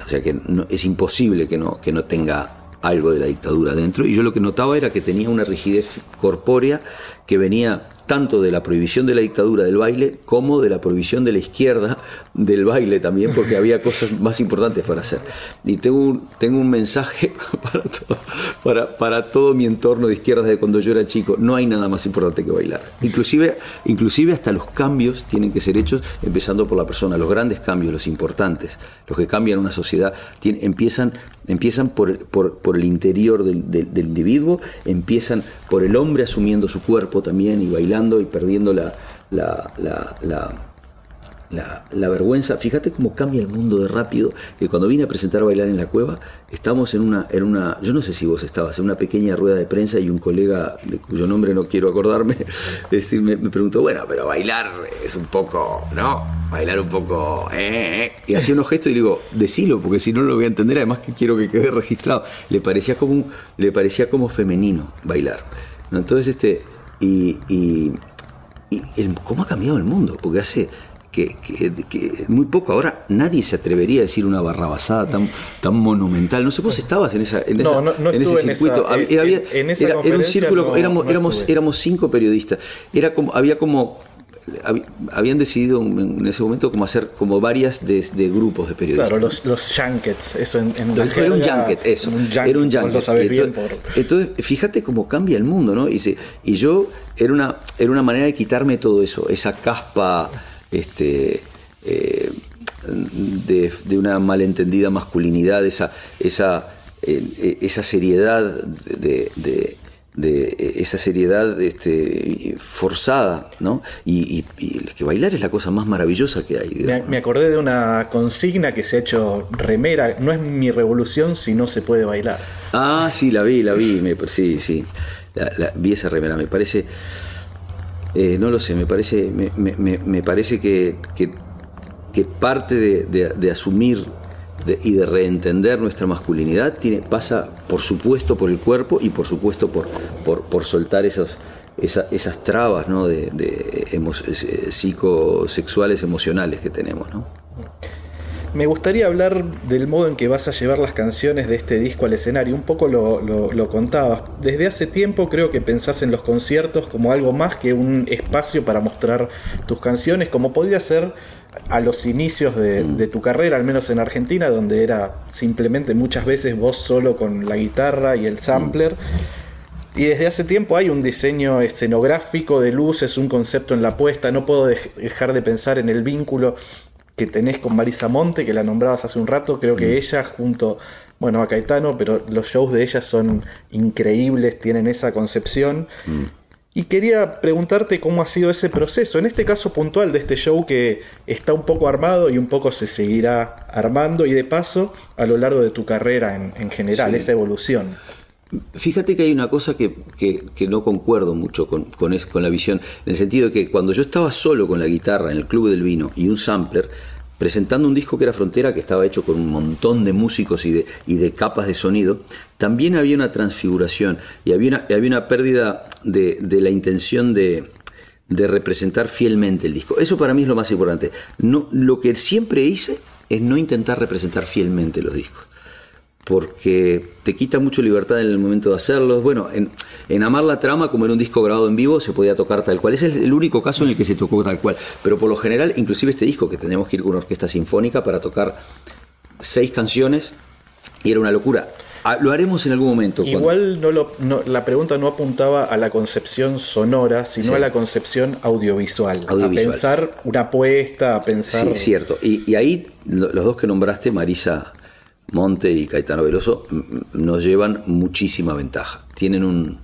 O sea que es imposible que no, que no tenga algo de la dictadura dentro. Y yo lo que notaba era que tenía una rigidez corpórea que venía tanto de la prohibición de la dictadura del baile como de la prohibición de la izquierda del baile también, porque había cosas más importantes para hacer. Y tengo un, tengo un mensaje para todo, para, para todo mi entorno de izquierda de cuando yo era chico. No hay nada más importante que bailar. Inclusive, inclusive hasta los cambios tienen que ser hechos empezando por la persona. Los grandes cambios, los importantes, los que cambian una sociedad, empiezan, empiezan por, por, el interior del, del individuo, empiezan por el hombre asumiendo su cuerpo también y bailando y perdiendo la, la, la, vergüenza. Fíjate cómo cambia el mundo de rápido, que cuando vine a presentar Bailar en la Cueva, estamos en una, en una, yo no sé si vos estabas, en una pequeña rueda de prensa y un colega, de cuyo nombre no quiero acordarme, este, me, preguntó, bueno, pero bailar es un poco, ¿no? Bailar un poco, eh, eh". Y hacía unos gestos y digo, decilo, porque si no, lo voy a entender, además que quiero que quede registrado. Le parecía como, le parecía como femenino bailar. Entonces, este y, y, cómo ha cambiado el mundo, porque hace que, muy poco ahora nadie se atrevería a decir una barrabasada tan, tan monumental. No sé, vos estabas en, esa, en, ese circuito. era, un círculo, éramos, éramos, éramos cinco periodistas. Era como, había como habían decidido en ese momento como hacer como varias de, grupos de periodistas. Claro, los, los junkets, eso en, en Era un junket, eso. era un junket. entonces, fíjate cómo cambia el mundo, ¿no? Y, y yo, era una, era una manera de quitarme todo eso, esa caspa este, eh, de, de, una malentendida masculinidad, esa, esa, eh, esa seriedad de de esa seriedad este, forzada, ¿no? Y, que bailar es la cosa más maravillosa que hay. Me, acordé de una consigna que se ha hecho remera, no es mi revolución si no se puede bailar. Ah, sí, la vi, la vi, me, sí, sí, la, vi esa remera, me parece, eh, no lo sé, me parece, me, me parece que, que, parte de, de asumir y de reentender nuestra masculinidad pasa, por supuesto, por el cuerpo y por supuesto por, por, soltar esas trabas ¿no? de, de psicosexuales emocionales que tenemos. Me gustaría hablar del modo en que vas a llevar las canciones de este disco al escenario. Un poco lo, lo, contabas. Desde hace tiempo creo que pensás en los conciertos como algo más que un espacio para mostrar tus canciones, como podía ser a los inicios de, mm. tu carrera, al menos en Argentina, donde era simplemente muchas veces vos solo con la guitarra y el sampler. Y desde hace tiempo hay un diseño escenográfico de luces, un concepto en la puesta. No puedo dejar de pensar en el vínculo que tenés con Marisa Monte, que la nombrabas hace un rato. Creo que mm. ella, junto bueno, a Caetano, pero los shows de ella son increíbles, tienen esa concepción. Mm. Y quería preguntarte cómo ha sido ese proceso, en este caso puntual de este show que está un poco armado y un poco se seguirá armando y de paso a lo largo de tu carrera en, general, esa evolución. Fíjate que hay una cosa que, no concuerdo mucho con, con, con, la visión, en el sentido de que cuando yo estaba solo con la guitarra en el Club del Vino y un sampler, presentando un disco que era Frontera, que estaba hecho con un montón de músicos y de, capas de sonido, también había una transfiguración y había una, había una pérdida de, la intención de, representar fielmente el disco. Eso para mí es lo más importante. Lo que siempre hice es no intentar representar fielmente los discos porque te quita mucho libertad en el momento de hacerlos. Bueno, en, Amar la Trama, como era un disco grabado en vivo, se podía tocar tal cual. Ese es el único caso en el que se tocó tal cual. Pero por lo general, inclusive este disco, que tenemos que ir con una orquesta sinfónica para tocar seis canciones, y era una locura. Ah, lo haremos en algún momento. Igual no la pregunta no apuntaba a la concepción sonora, sino a la concepción audiovisual, A pensar una apuesta, a pensar. Sí, cierto. Y, y ahí los dos que nombraste, Marisa Monte y Caetano Veloso nos llevan muchísima ventaja. Tienen un.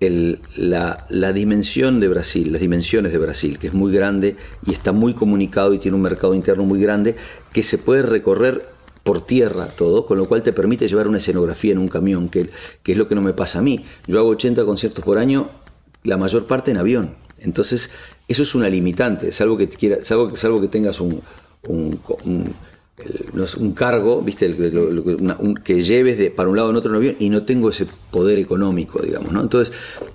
la, dimensión de Brasil, las dimensiones de Brasil, que es muy grande y está muy comunicado y tiene un mercado interno muy grande, que se puede recorrer por tierra todo, con lo cual te permite llevar una escenografía en un camión, que, que es lo que no me pasa a mí. Yo hago 80 conciertos por año, la mayor parte en avión. Entonces, eso es una limitante, salvo que, quiera, salvo, que tengas un cargo, ¿viste? que lleves para un lado en otro en avión y no tengo ese poder económico, digamos, ¿no? Entonces,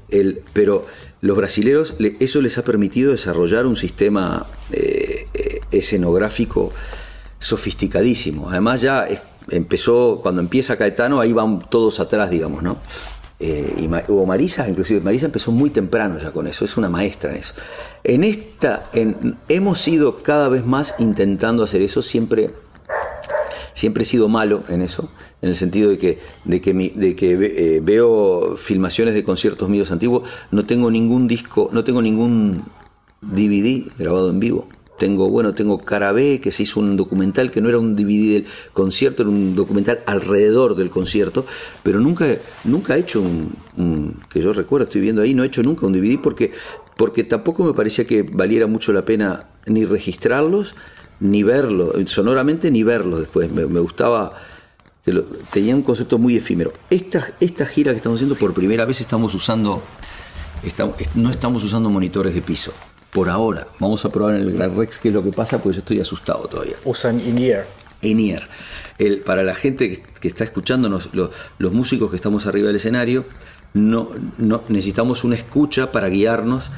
el, pero los brasileros, eso les ha permitido desarrollar un sistema eh, eh, escenográfico sofisticadísimo. Además ya empezó, cuando empieza Caetano, ahí van todos atrás, digamos, ¿no? Eh, y, o Marisa, inclusive Marisa empezó muy temprano ya con eso, es una maestra en eso. En esta, hemos ido cada vez más intentando hacer eso, siempre siempre he sido malo en eso, en el sentido de que, de que, de que eh, veo filmaciones de conciertos míos antiguos, no tengo ningún disco, no tengo ningún DVD grabado en vivo. Tengo, bueno, tengo Cara que se hizo un documental que no era un DVD del concierto, era un documental alrededor del concierto, pero nunca, nunca he hecho un, que yo recuerdo, estoy viendo ahí, no he hecho nunca un DVD porque, porque tampoco me parecía que valiera mucho la pena ni registrarlos, ni verlo, sonoramente ni verlo después. Me, gustaba, tenía un concepto muy efímero. Esta, esta gira que estamos haciendo, por primera vez estamos usando, estamos, no estamos usando monitores de piso. Por ahora, vamos a probar en el Gran Rex qué es lo que pasa, porque yo estoy asustado todavía. Usan in-ear. In-ear. para la gente que, está escuchándonos, los músicos que estamos arriba del escenario, no, no necesitamos una escucha para guiarnos.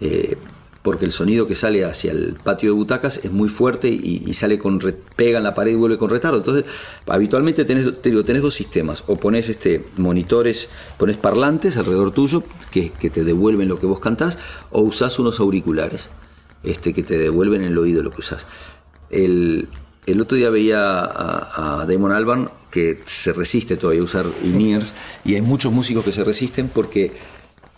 Eh, porque el sonido que sale hacia el patio de butacas es muy fuerte y, sale con pega en la pared y vuelve con retardo. Entonces, habitualmente tenés, tenés dos sistemas, o pones este, monitores, pones parlantes alrededor tuyo que, te devuelven lo que vos cantás, o usás unos auriculares este, que te devuelven en el oído lo que usás. El, otro día veía a, Damon Albarn que se resiste todavía a usar in y hay muchos músicos que se resisten porque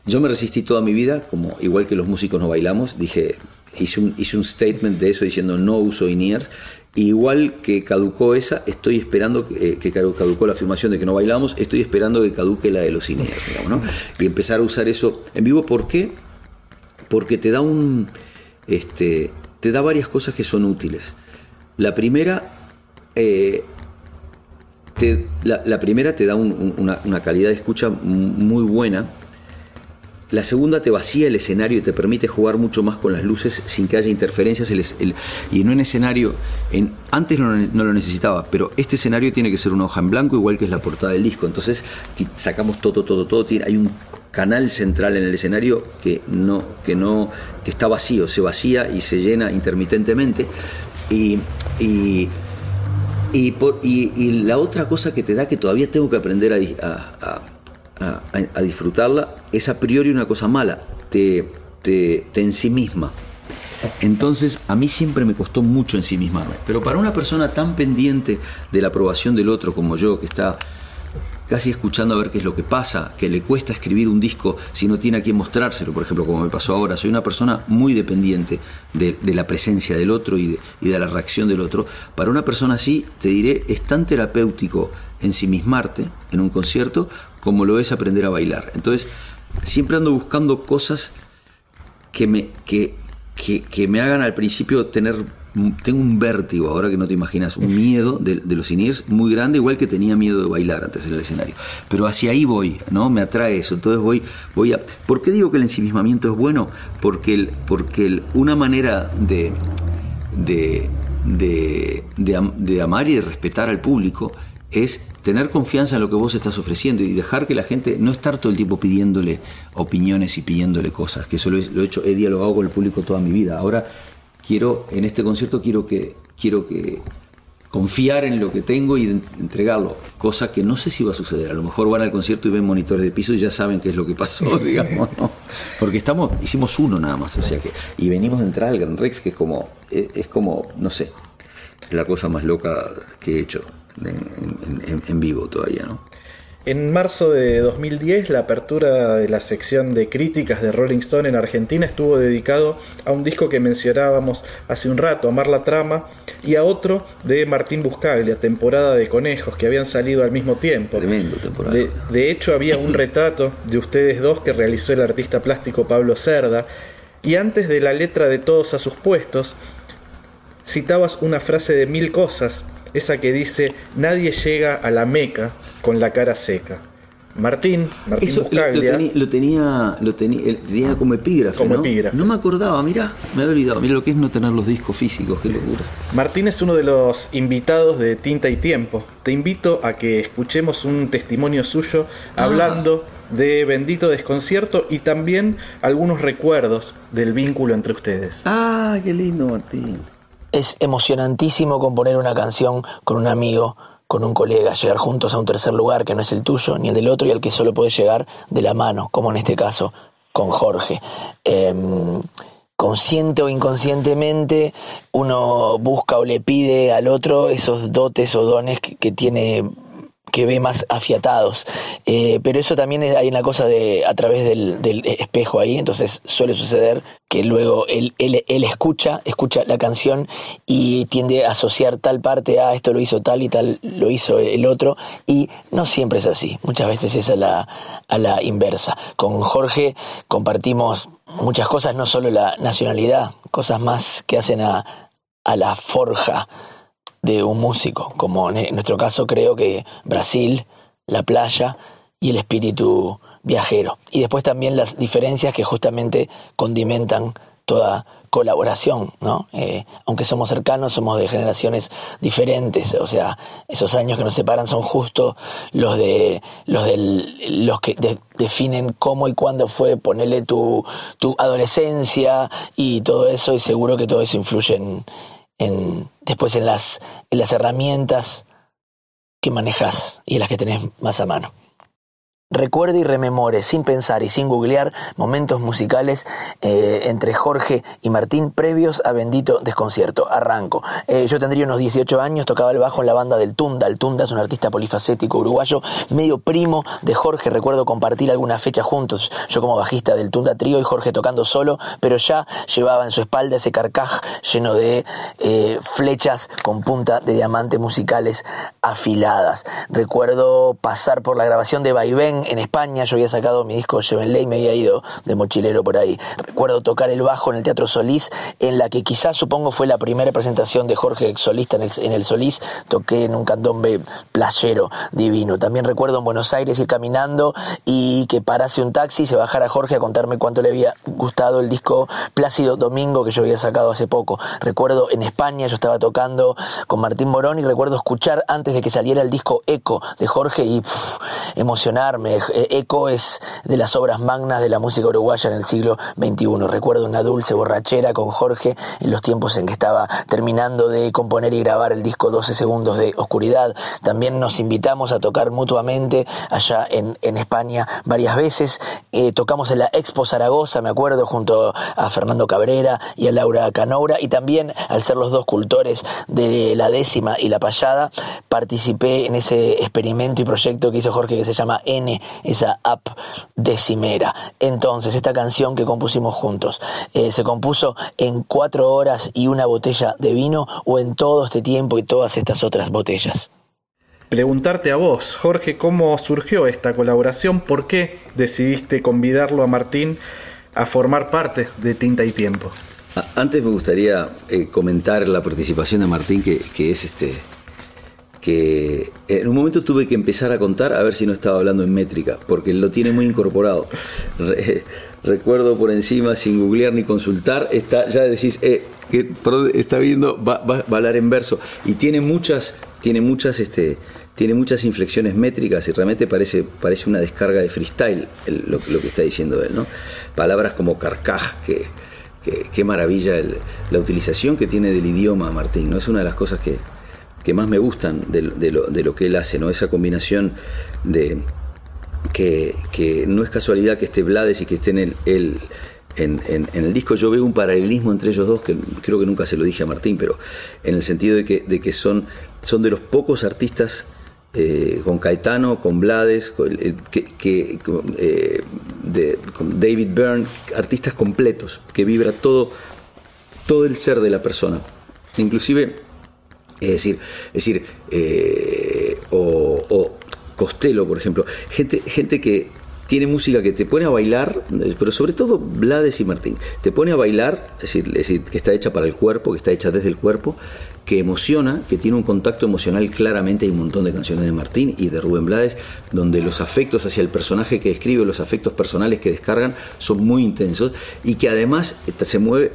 yo me resistí toda mi vida, como igual que los músicos no bailamos, dije, hice un, hice un statement de eso diciendo no uso in-ears. Igual que caducó esa, estoy esperando que, que, caducó la afirmación de que no bailamos, estoy esperando que caduque la de los in-ears, digamos, ¿no? Y empezar a usar eso en vivo, ¿por qué? Porque te da un. Este, te da varias cosas que son útiles. La primera. Eh, la, primera te da una, una calidad de escucha muy buena la segunda te vacía el escenario y te permite jugar mucho más con las luces sin que haya interferencias. y en un escenario, en, antes no, lo necesitaba, pero este escenario tiene que ser una hoja en blanco, igual que es la portada del disco. Entonces sacamos todo, todo, todo. hay un canal central en el escenario que no, que no, que está vacío, se vacía y se llena intermitentemente. Y, y, la otra cosa que te da que todavía tengo que aprender a, disfrutarla, es a priori una cosa mala, te, te, te ensimisma. Entonces, a mí siempre me costó mucho ensimismarme. Pero para una persona tan pendiente de la aprobación del otro como yo, que está casi escuchando a ver qué es lo que pasa, que le cuesta escribir un disco si no tiene a quién mostrárselo, por ejemplo, como me pasó ahora. Soy una persona muy dependiente de, la presencia del otro y de, y de, la reacción del otro. Para una persona así, te diré, es tan terapéutico ensimismarte en un concierto como lo es aprender a bailar. Entonces, siempre ando buscando cosas que me, que, que, me hagan al principio tener tengo un vértigo, ahora que no te imaginas, un miedo de, los iniers muy grande, igual que tenía miedo de bailar antes en el escenario. Pero hacia ahí voy, ¿no? Me atrae eso. Entonces voy, voy a. ¿Por qué digo que el ensimismamiento es bueno? Porque, el, porque una manera de, de, de, de amar y de respetar al público es tener confianza en lo que vos estás ofreciendo y dejar que la gente no estar todo el tiempo pidiéndole opiniones y pidiéndole cosas, que eso lo he, hecho, he dialogado con el público toda mi vida. Ahora quiero, en este concierto quiero que, quiero que confiar en lo que tengo y entregarlo, cosa que no sé si va a suceder. A lo mejor van al concierto y ven monitores de piso y ya saben qué es lo que pasó, digamos, ¿no? Porque estamos, hicimos uno nada más, o sea que, y venimos de entrar al Gran Rex, que es como, es como, no sé, la cosa más loca que he hecho en, vivo todavía, ¿no? En marzo de 2010, la apertura de la sección de críticas de Rolling Stone en Argentina estuvo dedicado a un disco que mencionábamos hace un rato, Amar la Trama, y a otro de Martín Buscaglia, Temporada de Conejos, que habían salido al mismo tiempo. Tremendo temporada. De, de hecho, había un retrato de ustedes dos que realizó el artista plástico Pablo Cerda, y antes de la letra de Todos a sus puestos, citabas una frase de mil cosas esa que dice, nadie llega a la Meca con la cara seca. Martín, Martín Eso lo, tenía, lo, tenía, como epígrafe. Como ¿no? epígrafe. No me acordaba, mirá, me había olvidado. Mira lo que es no tener los discos físicos, qué locura. Martín es uno de los invitados de Tinta y Tiempo. Te invito a que escuchemos un testimonio suyo ah. hablando de Bendito Desconcierto y también algunos recuerdos del vínculo entre ustedes. Ah, qué lindo, Martín es emocionantísimo componer una canción con un amigo, con un colega, llegar juntos a un tercer lugar que no es el tuyo ni el del otro y al que solo puedes llegar de la mano, como en este caso con Jorge. Em, consciente o inconscientemente uno busca o le pide al otro esos dotes o dones que tiene que ve más afiatados. Eh, pero eso también hay una cosa de a través del, espejo ahí, entonces suele suceder que luego él, escucha, escucha la canción y tiende a asociar tal parte a esto lo hizo tal y tal lo hizo el otro, y no siempre es así, muchas veces es a la, inversa. Con Jorge compartimos muchas cosas, no solo la nacionalidad, cosas más que hacen a la forja de un músico, como en nuestro caso creo que Brasil, la playa y el espíritu viajero. Y después también las diferencias que justamente condimentan toda colaboración, ¿no? Eh, aunque somos cercanos, somos de generaciones diferentes, o sea, esos años que nos separan son justo los de los del, los que definen cómo y cuándo fue ponerle tu, tu adolescencia y todo eso, y seguro que todo eso influye en, en, después en las, en las herramientas que manejas y las que tenés más a mano. Recuerde y rememore, sin pensar y sin googlear, momentos musicales eh, entre Jorge y Martín previos a Bendito Desconcierto. Arranco. Eh, yo tendría unos 18 años, tocaba el bajo en la banda del Tunda. El Tunda es un artista polifacético uruguayo, medio primo de Jorge. Recuerdo compartir alguna fecha juntos, yo como bajista del Tunda Trío y Jorge tocando solo, pero ya llevaba en su espalda ese carcaj lleno de eh, flechas con punta de diamante musicales afiladas. Recuerdo pasar por la grabación de Vaivén en España yo había sacado mi disco Ley y me había ido de mochilero por ahí. Recuerdo tocar el bajo en el Teatro Solís, en la que quizás supongo fue la primera presentación de Jorge solista en el, en el Solís. Toqué en un candombe playero divino. También recuerdo en Buenos Aires ir caminando y que parase un taxi y se bajara Jorge a contarme cuánto le había gustado el disco Plácido Domingo que yo había sacado hace poco. Recuerdo en España yo estaba tocando con Martín Morón y recuerdo escuchar antes de que saliera el disco Eco de Jorge y emocionarme. E, Eco es de las obras magnas de la música uruguaya en el siglo XXI. Recuerdo una dulce borrachera con Jorge en los tiempos en que estaba terminando de componer y grabar el disco 12 segundos de oscuridad. También nos invitamos a tocar mutuamente allá en, en España varias veces. Eh, tocamos en la Expo Zaragoza, me acuerdo, junto a Fernando Cabrera y a Laura Canoura. Y también, al ser los dos cultores de la décima y la payada, participé en ese experimento y proyecto que hizo Jorge que se llama N, esa app decimera. Entonces, esta canción que compusimos juntos, eh, ¿se compuso en cuatro horas y una botella de vino o en todo este tiempo y todas estas otras botellas? Preguntarte a vos, Jorge, ¿cómo surgió esta colaboración? ¿Por qué decidiste convidarlo a Martín a formar parte de Tinta y Tiempo? Antes me gustaría eh, comentar la participación de Martín, que, que es este que en un momento tuve que empezar a contar a ver si no estaba hablando en métrica, porque lo tiene muy incorporado. recuerdo por encima, sin googlear ni consultar, está, ya decís, eh, está viendo, va, va, a hablar en verso. Y tiene muchas, tiene muchas, este, tiene muchas inflexiones métricas y realmente parece, parece una descarga de freestyle lo, que está diciendo él, ¿no? Palabras como carcaj, que, qué maravilla la utilización que tiene del idioma Martín, ¿no? Es una de las cosas que, que más me gustan de, lo, de, lo, que él hace, ¿no? Esa combinación de que, que, no es casualidad que esté Blades y que esté en el, en, en, el disco yo veo un paralelismo entre ellos dos que creo que nunca se lo dije a Martín, pero en el sentido de que, de que son, son de los pocos artistas eh, con Caetano, con Blades, con, eh, que, eh, de, con David Byrne, artistas completos, que vibra todo, todo el ser de la persona. Inclusive es decir, decir eh, o, Costello, por ejemplo. Gente, gente que tiene música que te pone a bailar, pero sobre todo Blades y Martín, te pone a bailar, es decir, es decir, que está hecha para el cuerpo, que está hecha desde el cuerpo, que emociona, que tiene un contacto emocional claramente. Hay un montón de canciones de Martín y de Rubén Blades, donde los afectos hacia el personaje que escribe, los afectos personales que descargan, son muy intensos y que además se mueve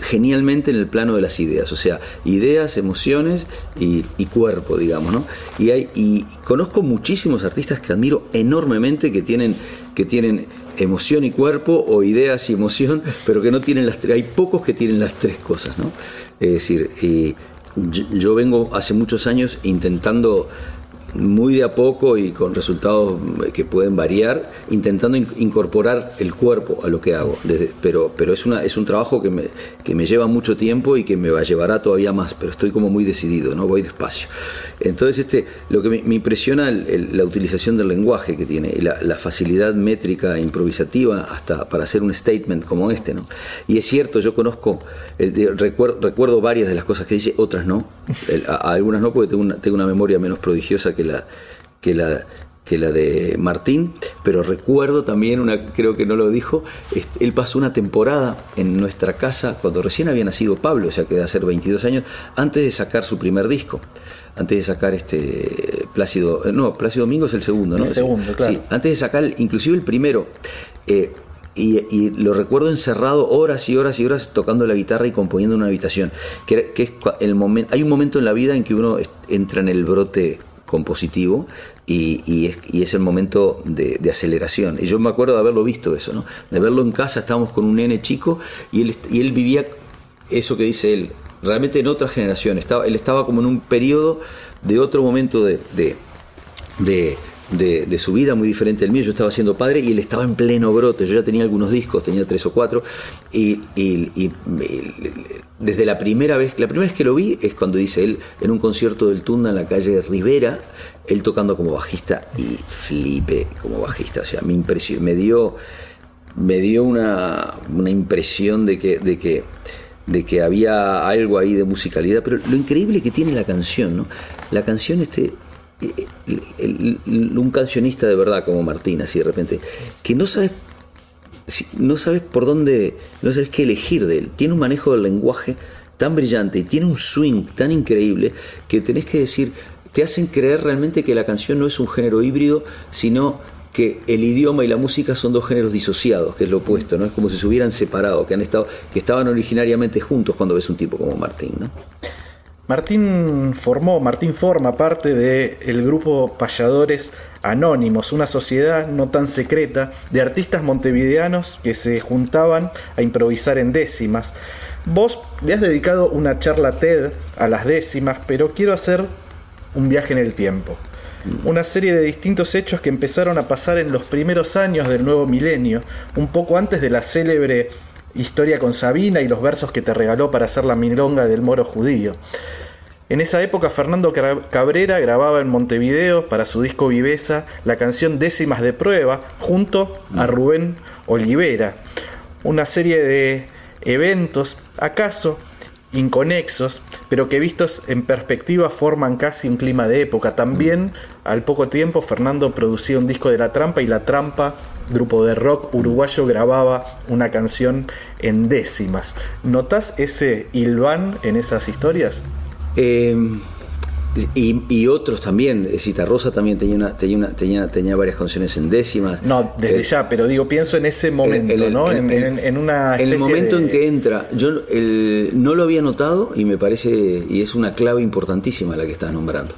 genialmente en el plano de las ideas, o sea, ideas, emociones y, cuerpo, digamos, ¿no? Y, hay, y conozco muchísimos artistas que admiro enormemente que tienen, que tienen emoción y cuerpo o ideas y emoción, pero que no tienen las tres, hay pocos que tienen las tres cosas, ¿no? Es decir, yo vengo hace muchos años intentando muy de a poco y con resultados que pueden variar, intentando incorporar el cuerpo a lo que hago. pero pero es, una, es un trabajo que me, que me lleva mucho tiempo y que me llevará todavía más, pero estoy como muy decidido, ¿no? voy despacio. Entonces, este, lo que me, impresiona es la utilización del lenguaje que tiene, la, facilidad métrica e improvisativa hasta para hacer un statement como este. ¿no? Y es cierto, yo conozco, recuerdo, recuerdo varias de las cosas que dice, otras no, algunas no porque tengo una, tengo una memoria menos prodigiosa que la, que la, que la de Martín, pero recuerdo también, una, creo que no lo dijo, él pasó una temporada en nuestra casa cuando recién había nacido Pablo, o sea que de hacer 22 años, antes de sacar su primer disco, antes de sacar este Plácido, eh, no, Plácido Domingo es el segundo, ¿no? El segundo, claro. Sí, antes de sacar inclusive el primero. Eh, y, lo recuerdo encerrado horas y horas y horas tocando la guitarra y componiendo en una habitación. Que, que es el momento, hay un momento en la vida en que uno entra en el brote compositivo y, es, el momento de, aceleración. Y yo me acuerdo de haberlo visto eso, ¿no? de verlo en casa, estábamos con un nene chico y él, vivía eso que dice él, realmente en otra generación, estaba, él estaba como en un periodo de otro momento de de, su vida muy diferente al mío. Yo estaba siendo padre y él estaba en pleno brote. Yo ya tenía algunos discos, tenía tres o cuatro. Y, desde la primera vez, la primera vez que lo vi es cuando dice él en un concierto del Tunda en la calle Rivera, él tocando como bajista y flipe como bajista. O sea, me, me dio, me dio una, una impresión de que, de que de que había algo ahí de musicalidad, pero lo increíble que tiene la canción, ¿no? La canción este un cancionista de verdad como Martín, así de repente, que no sabes, no sabes por dónde, no sabes qué elegir de él. Tiene un manejo del lenguaje tan brillante y tiene un swing tan increíble que tenés que decir, te hacen creer realmente que la canción no es un género híbrido, sino que el idioma y la música son dos géneros disociados, que es lo opuesto, ¿no? Es como si se hubieran separado, que han estado, que estaban originariamente juntos cuando ves un tipo como Martín, ¿no? Martín formó, Martín forma parte del grupo Payadores Anónimos, una sociedad no tan secreta de artistas montevideanos que se juntaban a improvisar en décimas. Vos le has dedicado una charla TED a las décimas, pero quiero hacer un viaje en el tiempo. Una serie de distintos hechos que empezaron a pasar en los primeros años del nuevo milenio, un poco antes de la célebre historia con Sabina y los versos que te regaló para hacer la milonga del moro judío. En esa época Fernando Cabrera grababa en Montevideo para su disco Viveza la canción Décimas de Prueba junto a Rubén Olivera. Una serie de eventos, acaso inconexos, pero que vistos en perspectiva forman casi un clima de época. También al poco tiempo Fernando producía un disco de La Trampa y La Trampa, grupo de rock uruguayo, grababa una canción en décimas. ¿Notas ese hilván en esas historias? Eh, y, otros también, Cita Rosa también tenía, una, tenía, tenía, tenía varias canciones en décimas. No, desde eh, ya, pero digo, pienso en ese momento, en, ¿no? En, en, una en el momento en que entra, yo no lo había notado y me parece, y es una clave importantísima la que estás nombrando.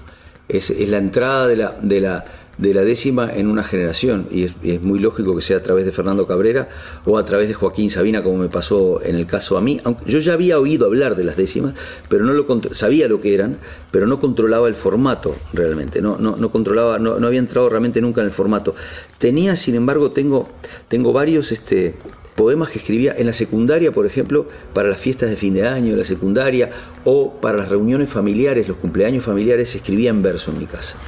Es, es la entrada de la, de la de la décima en una generación y es, muy lógico que sea a través de Fernando Cabrera o a través de Joaquín Sabina como me pasó en el caso a mí. Yo ya había oído hablar de las décimas pero no lo sabía lo que eran pero no controlaba el formato realmente no no, no controlaba no, no, había entrado realmente nunca en el formato. Tenía sin embargo tengo tengo varios este poemas que escribía en la secundaria, por ejemplo, para las fiestas de fin de año, la secundaria, o para las reuniones familiares, los cumpleaños familiares, escribía en verso en mi casa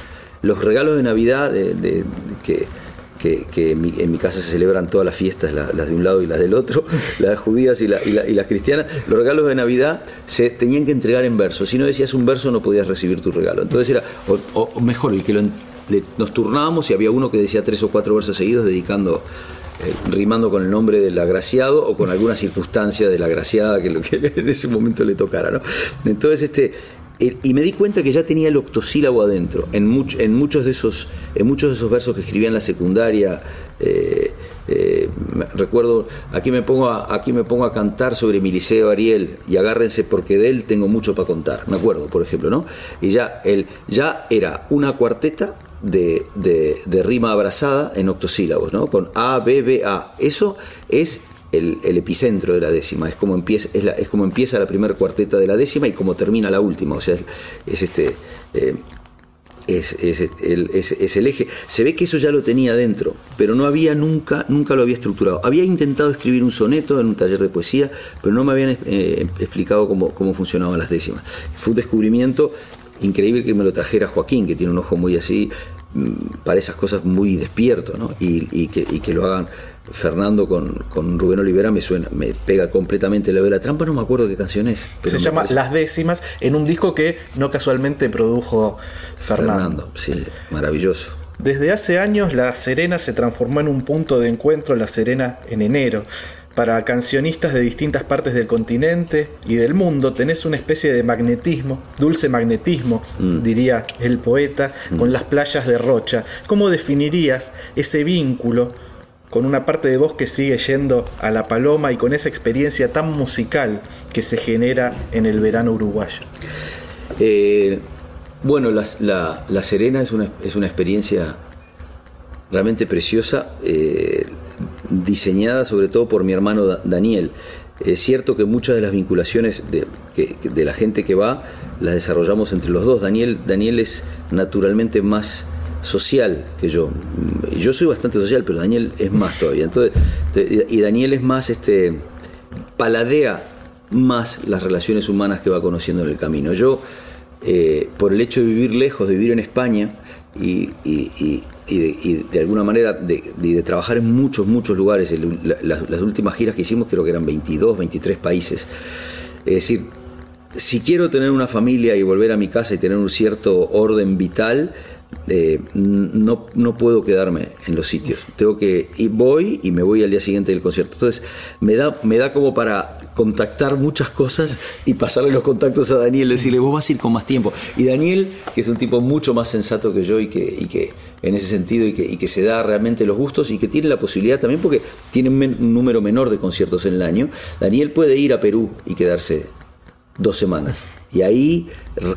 los regalos de Navidad de, que, en, mi, casa se celebran todas las fiestas, las, de un lado y las del otro, las judías y, las cristianas, los regalos de Navidad se tenían que entregar en verso. Si no decías un verso no podías recibir tu regalo. Entonces era, o, mejor, el que nos turnábamos y había uno que decía tres o cuatro versos seguidos dedicando eh, rimando con el nombre del agraciado o con alguna circunstancia de la agraciada que, lo que en ese momento le tocara. ¿no? Entonces, este, y me di cuenta que ya tenía el octosílabo adentro. En, en, muchos, de esos, en muchos de esos versos que escribía en la secundaria, eh, eh, recuerdo, aquí me, pongo a, aquí me pongo a cantar sobre mi liceo Ariel y agárrense porque de él tengo mucho para contar. Me acuerdo, por ejemplo, ¿no? Y ya, él, ya era una cuarteta de, de, de, rima abrazada en octosílabos, ¿no? Con A, B, B, A. Eso es el, epicentro de la décima, es como empieza, es, la, es como empieza la primera cuarteta de la décima y como termina la última, o sea, es, este... Eh, es, el, es, el, eje. Se ve que eso ya lo tenía dentro, pero no había nunca, nunca lo había estructurado. Había intentado escribir un soneto en un taller de poesía, pero no me habían eh, explicado cómo, cómo funcionaban las décimas. Fue un descubrimiento increíble que me lo trajera Joaquín, que tiene un ojo muy así, para esas cosas muy despierto, ¿no? y, que, y que lo hagan Fernando con, con, Rubén Olivera me suena, me pega completamente la de la trampa, no me acuerdo qué canción es. Se llama Las décimas, en un disco que no casualmente produjo Fernando. Fernando, sí, maravilloso. Desde hace años La Serena se transformó en un punto de encuentro La Serena en enero. Para cancionistas de distintas partes del continente y del mundo tenés una especie de magnetismo, dulce magnetismo, mm. diría el poeta, con mm. las playas de Rocha. ¿Cómo definirías ese vínculo con una parte de vos que sigue yendo a la paloma y con esa experiencia tan musical que se genera en el verano uruguayo? Eh, bueno, la, Serena es una, es una, experiencia realmente preciosa, eh, diseñada sobre todo por mi hermano Daniel. Es cierto que muchas de las vinculaciones de, de, la gente que va las desarrollamos entre los dos. Daniel, Daniel es naturalmente más social que yo. Yo soy bastante social, pero Daniel es más todavía. Entonces, y Daniel es más, este, paladea más las relaciones humanas que va conociendo en el camino. Yo, eh, por el hecho de vivir lejos, de vivir en España y, de, alguna manera de, trabajar en muchos, muchos lugares, las, últimas giras que hicimos creo que eran 22, 23 países. Es decir, si quiero tener una familia y volver a mi casa y tener un cierto orden vital, eh, no, no puedo quedarme en los sitios. Tengo que y voy y me voy al día siguiente del concierto. Entonces me da, me da como para contactar muchas cosas y pasarle los contactos a Daniel, decirle, vos vas a ir con más tiempo. Y Daniel, que es un tipo mucho más sensato que yo y y que en ese sentido y que, y que se da realmente los gustos y que tiene la posibilidad también, porque tiene un número menor de conciertos en el año, Daniel puede ir a Perú y quedarse dos semanas. Y ahí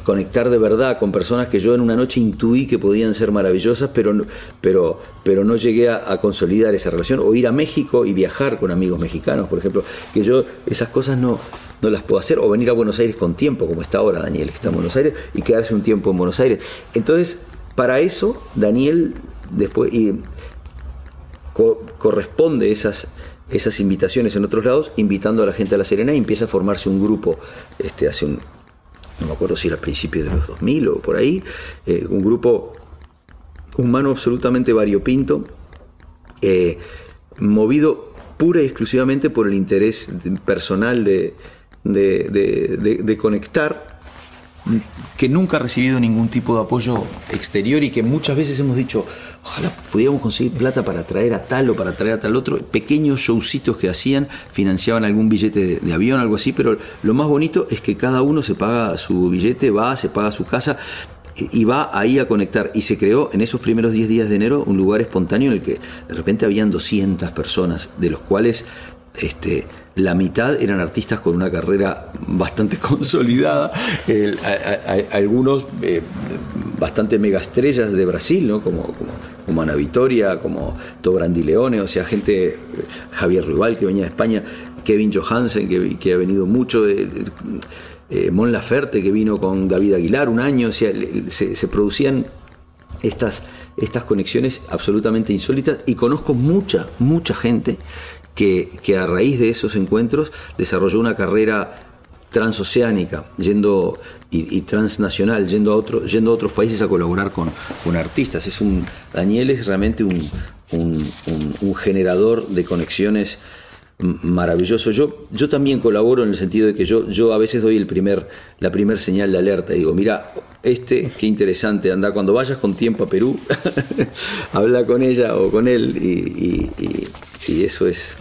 conectar de verdad con personas que yo en una noche intuí que podían ser maravillosas, pero, pero, pero no llegué a, consolidar esa relación, o ir a México y viajar con amigos mexicanos, por ejemplo, que yo esas cosas no, no las puedo hacer, o venir a Buenos Aires con tiempo, como está ahora Daniel, que está en Buenos Aires, y quedarse un tiempo en Buenos Aires. Entonces, para eso, Daniel después corresponde esas esas invitaciones en otros lados, invitando a la gente a La Serena y empieza a formarse un grupo este, hace un, no me acuerdo si era a principios de los 2000 o por ahí, eh, un grupo humano absolutamente variopinto, eh, movido pura y exclusivamente por el interés personal de, de conectar que nunca ha recibido ningún tipo de apoyo exterior y que muchas veces hemos dicho, ojalá pudiéramos conseguir plata para traer a tal o para traer a tal otro, pequeños showcitos que hacían, financiaban algún billete de, avión, algo así, pero lo más bonito es que cada uno se paga su billete, va, se paga su casa y va ahí a conectar. Y se creó en esos primeros 10 días de enero un lugar espontáneo en el que de repente habían 200 personas, de los cuales este, la mitad eran artistas con una carrera bastante consolidada, algunos eh, bastante megaestrellas de Brasil, ¿no? como, como, Ana Vitoria, como Tobrandi Leone, o sea, gente, eh, Javier Ruibal que venía de España, Kevin Johansen que, ha venido mucho, eh, Mon Laferte que vino con David Aguilar un año, o sea, se, producían estas, estas conexiones absolutamente insólitas y conozco mucha, mucha gente que, a raíz de esos encuentros desarrolló una carrera transoceánica, yendo y, transnacional, yendo a, otro, yendo a otros países a colaborar con, con artistas. Es un, Daniel es realmente un, un, generador de conexiones maravilloso. Yo, yo también colaboro en el sentido de que yo, yo a veces doy el primer, la primer señal de alerta. Digo, mira, este, qué interesante, anda cuando vayas con tiempo a Perú, habla con ella o con él y, y eso es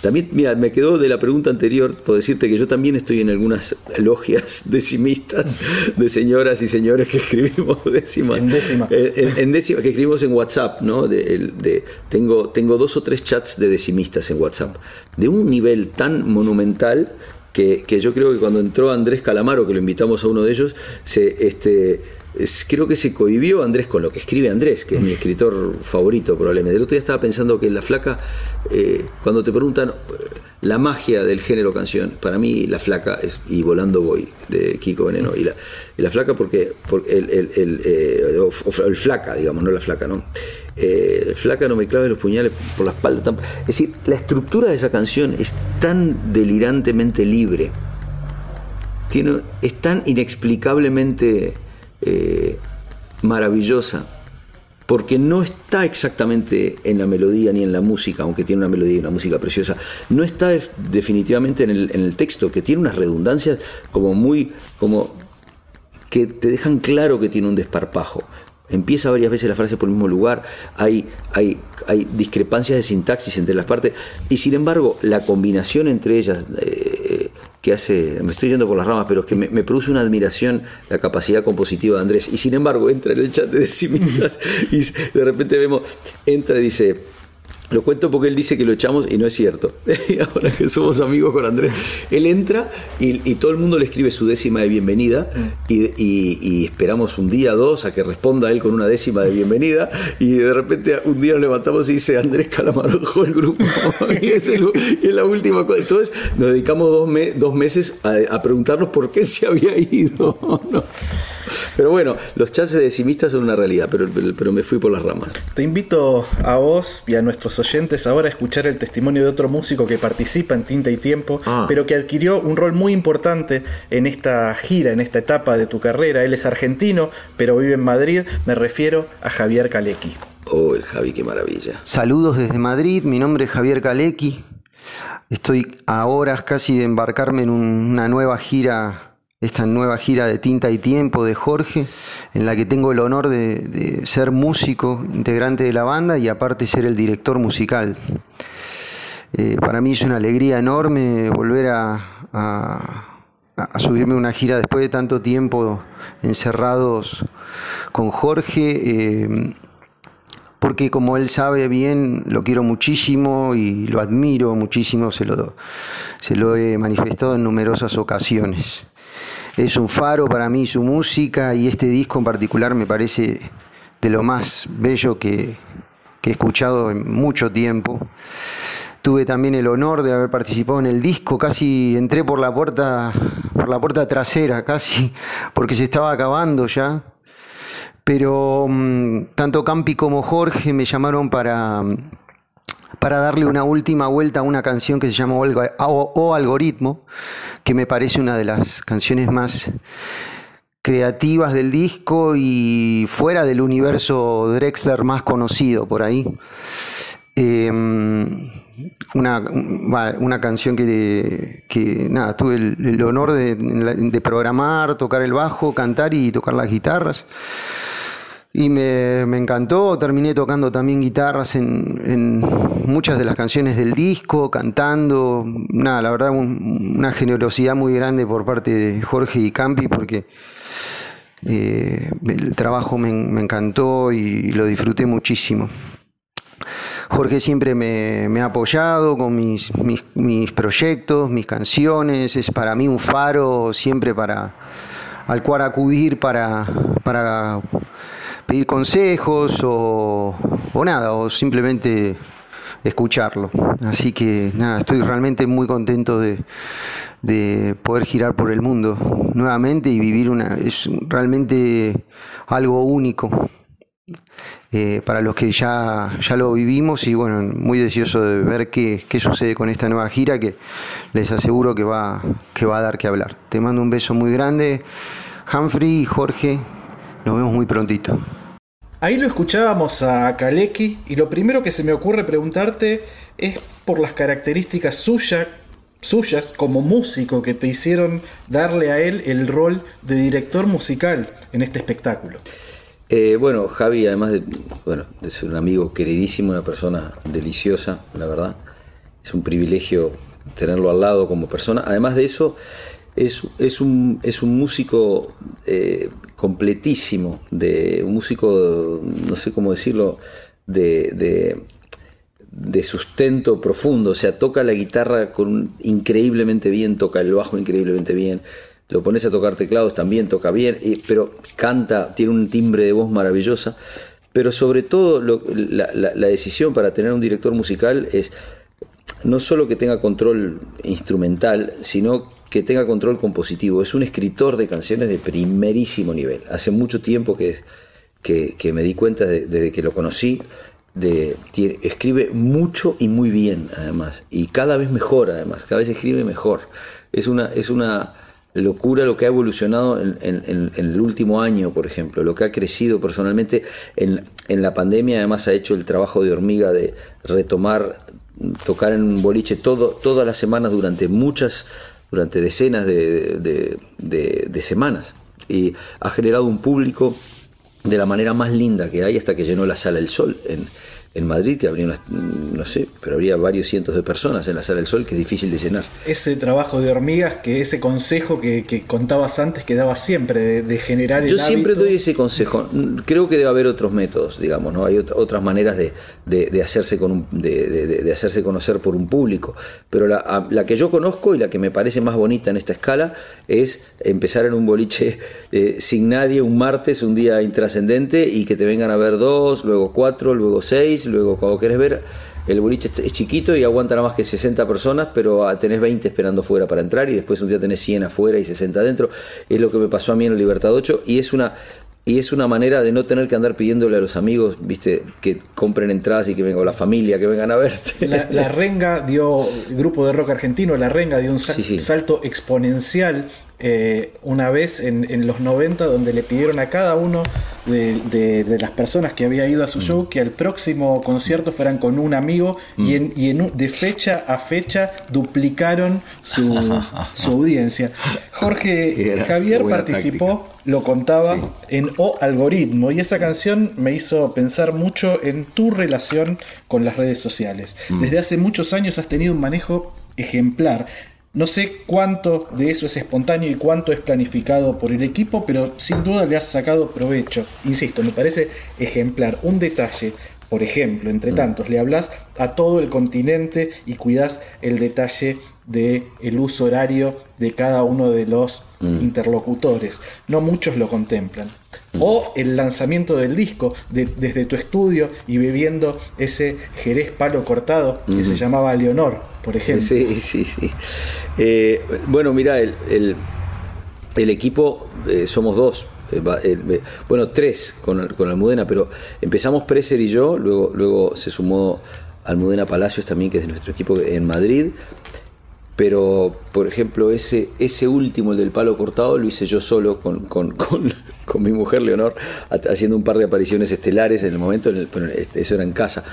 también, mira, me quedó de la pregunta anterior por decirte que yo también estoy en algunas logias decimistas de señoras y señores que escribimos décimas. En décima. Eh, en, décima, que escribimos en WhatsApp, ¿no? De, tengo, tengo dos o tres chats de decimistas en WhatsApp. De un nivel tan monumental que, que yo creo que cuando entró Andrés Calamaro, que lo invitamos a uno de ellos, se, este, creo que se cohibió Andrés con lo que escribe Andrés, que es mi escritor favorito probablemente. El otro día estaba pensando que La Flaca, eh, cuando te preguntan eh, la magia del género canción, para mí La Flaca es Y Volando Voy, de Kiko Veneno. Y la, Flaca porque, el, el, el, eh, el, Flaca, digamos, no La Flaca, ¿no? flaca no me clave los puñales por la espalda. Es decir, la estructura de esa canción es tan delirantemente libre, tiene, es tan inexplicablemente eh, maravillosa, porque no está exactamente en la melodía ni en la música, aunque tiene una melodía y una música preciosa, no está definitivamente en el, texto, que tiene unas redundancias como muy, como que te dejan claro que tiene un desparpajo. Empieza varias veces la frase por el mismo lugar, hay, hay, hay discrepancias de sintaxis entre las partes, y sin embargo la combinación entre ellas, eh, que hace, me estoy yendo por las ramas, pero es que me, produce una admiración la capacidad compositiva de Andrés. Y sin embargo, entra en el chat de decimistas y de repente vemos, entra y dice, lo cuento porque él dice que lo echamos y no es cierto. Ahora que somos amigos con Andrés, él entra y, todo el mundo le escribe su décima de bienvenida y, esperamos un día, dos, a que responda él con una décima de bienvenida y de repente un día nos levantamos y dice Andrés Calamaro dejó el grupo y es, la última cosa. Entonces nos dedicamos dos, dos meses a, preguntarnos por qué se había ido. Pero bueno, los chats de decimistas son una realidad, pero, pero me fui por las ramas. Te invito a vos y a nuestros oyentes ahora a escuchar el testimonio de otro músico que participa en Tinta y Tiempo, ah. pero que adquirió un rol muy importante en esta gira, en esta etapa de tu carrera. Él es argentino, pero vive en Madrid. Me refiero a Javier Kalecki. Oh, el Javi, qué maravilla. Saludos desde Madrid, mi nombre es Javier Kalecki. Estoy a horas casi de embarcarme en una nueva gira esta nueva gira de Tinta y Tiempo de Jorge, en la que tengo el honor de, ser músico, integrante de la banda y aparte ser el director musical. Eh, para mí es una alegría enorme volver a, subirme una gira después de tanto tiempo encerrados con Jorge. Eh, porque como él sabe bien, lo quiero muchísimo y lo admiro muchísimo, se lo, se lo he manifestado en numerosas ocasiones. Es un faro para mí su música y este disco en particular me parece de lo más bello que, he escuchado en mucho tiempo. Tuve también el honor de haber participado en el disco, casi entré por la puerta, por la puerta trasera, casi, porque se estaba acabando ya pero mm, tanto Campi como Jorge me llamaron para, para darle una última vuelta a una canción que se llama o, Algoritmo, que me parece una de las canciones más creativas del disco y fuera del universo Drexler más conocido por ahí. Em, una, canción que, que nada, tuve el, honor de, programar, tocar el bajo, cantar y tocar las guitarras. Y me, encantó, terminé tocando también guitarras en, muchas de las canciones del disco, cantando, nada, la verdad una generosidad muy grande por parte de Jorge y Campi porque eh, el trabajo me, encantó y lo disfruté muchísimo. Jorge siempre me, ha apoyado con mis, mis, mis, proyectos, mis canciones, es para mí un faro siempre para al cual acudir para, para pedir consejos o, nada, o simplemente escucharlo. Así que nada, estoy realmente muy contento de, poder girar por el mundo nuevamente y vivir una. es realmente algo único. Eh, para los que ya, ya lo vivimos y bueno, muy deseoso de ver qué, qué, sucede con esta nueva gira que les aseguro que va, que va a dar que hablar. Te mando un beso muy grande, Humphrey y Jorge, nos vemos muy prontito. Ahí lo escuchábamos a Kaleki y lo primero que se me ocurre preguntarte es por las características suyas suyas como músico que te hicieron darle a él el rol de director musical en este espectáculo. Eh, bueno, Javi, además de, bueno, de ser un amigo queridísimo, una persona deliciosa, la verdad, es un privilegio tenerlo al lado como persona. Además de eso, es, es, un, es un músico eh, completísimo, de un músico, no sé cómo decirlo, de, de, sustento profundo, o sea, toca la guitarra con increíblemente bien, toca el bajo increíblemente bien, lo pones a tocar teclados también toca bien, pero canta, tiene un timbre de voz maravillosa, pero sobre todo la, la decisión para tener un director musical es no solo que tenga control instrumental, sino que tenga control compositivo. Es un escritor de canciones de primerísimo nivel. Hace mucho tiempo que, que, me di cuenta desde que lo conocí. De, escribe mucho y muy bien además y cada vez mejor además cada vez escribe mejor es una es una locura lo que ha evolucionado en, el último año por ejemplo lo que ha crecido personalmente en, en la pandemia además ha hecho el trabajo de hormiga de retomar tocar en un boliche todo, todas las semanas durante muchas durante decenas de, semanas y ha generado un público de la manera más linda que hay hasta que llenó la sala El Sol en, en Madrid, que habría, no sé, pero habría varios cientos de personas en la Sala del Sol, que es difícil de llenar. Ese trabajo de hormigas, que ese consejo que, contabas antes, que daba siempre, de, generar... Yo siempre doy ese consejo. Creo que debe haber otros métodos, digamos, ¿no? Hay otras maneras de, de hacerse con de, hacerse conocer por un público. Pero la, la, que yo conozco y la que me parece más bonita en esta escala es empezar en un boliche eh, sin nadie un martes, un día intrascendente, y que te vengan a ver dos, luego cuatro, luego seis luego cuando querés ver, el boliche es chiquito y aguanta nada más que 60 personas, pero ah, tenés 20 esperando fuera para entrar y después un día tenés 100 afuera y 60 adentro. Es lo que me pasó a mí en el Libertad 8 y es una y es una manera de no tener que andar pidiéndole a los amigos, viste, que compren entradas y que venga la familia, que vengan a verte. La, Renga dio, el grupo de rock argentino, La Renga dio un salto exponencial eh, una vez en, los 90 donde le pidieron a cada uno de, las personas que había ido a su mm. show que al próximo concierto fueran con un amigo y, mm. en, de fecha a fecha duplicaron su, audiencia. Jorge Javier participó, lo contaba, en O Algoritmo y esa canción me hizo pensar mucho en tu relación con las redes sociales. Mm. Desde hace muchos años has tenido un manejo ejemplar. No sé cuánto de eso es espontáneo y cuánto es planificado por el equipo, pero sin duda le has sacado provecho. Insisto, me parece ejemplar. Un detalle, por ejemplo, entre mm. tantos, le hablas a todo el continente y cuidas el detalle del el uso horario de cada uno de los mm. interlocutores. No muchos lo contemplan. Mm. O el lanzamiento del disco desde tu estudio y bebiendo ese jerez palo cortado que se llamaba Leonor por ejemplo. Sí, sí, sí. Eh, bueno, mira, el, el, equipo eh, somos dos. Eh, bueno, tres con, con Almudena, pero empezamos Preser y yo, luego, luego se sumó Almudena Palacios también, que es de nuestro equipo en Madrid. Pero, por ejemplo, ese, ese último, el del palo cortado, lo hice yo solo con, con, con, con mi mujer Leonor, haciendo un par de apariciones estelares en el momento, en el, eso era en casa.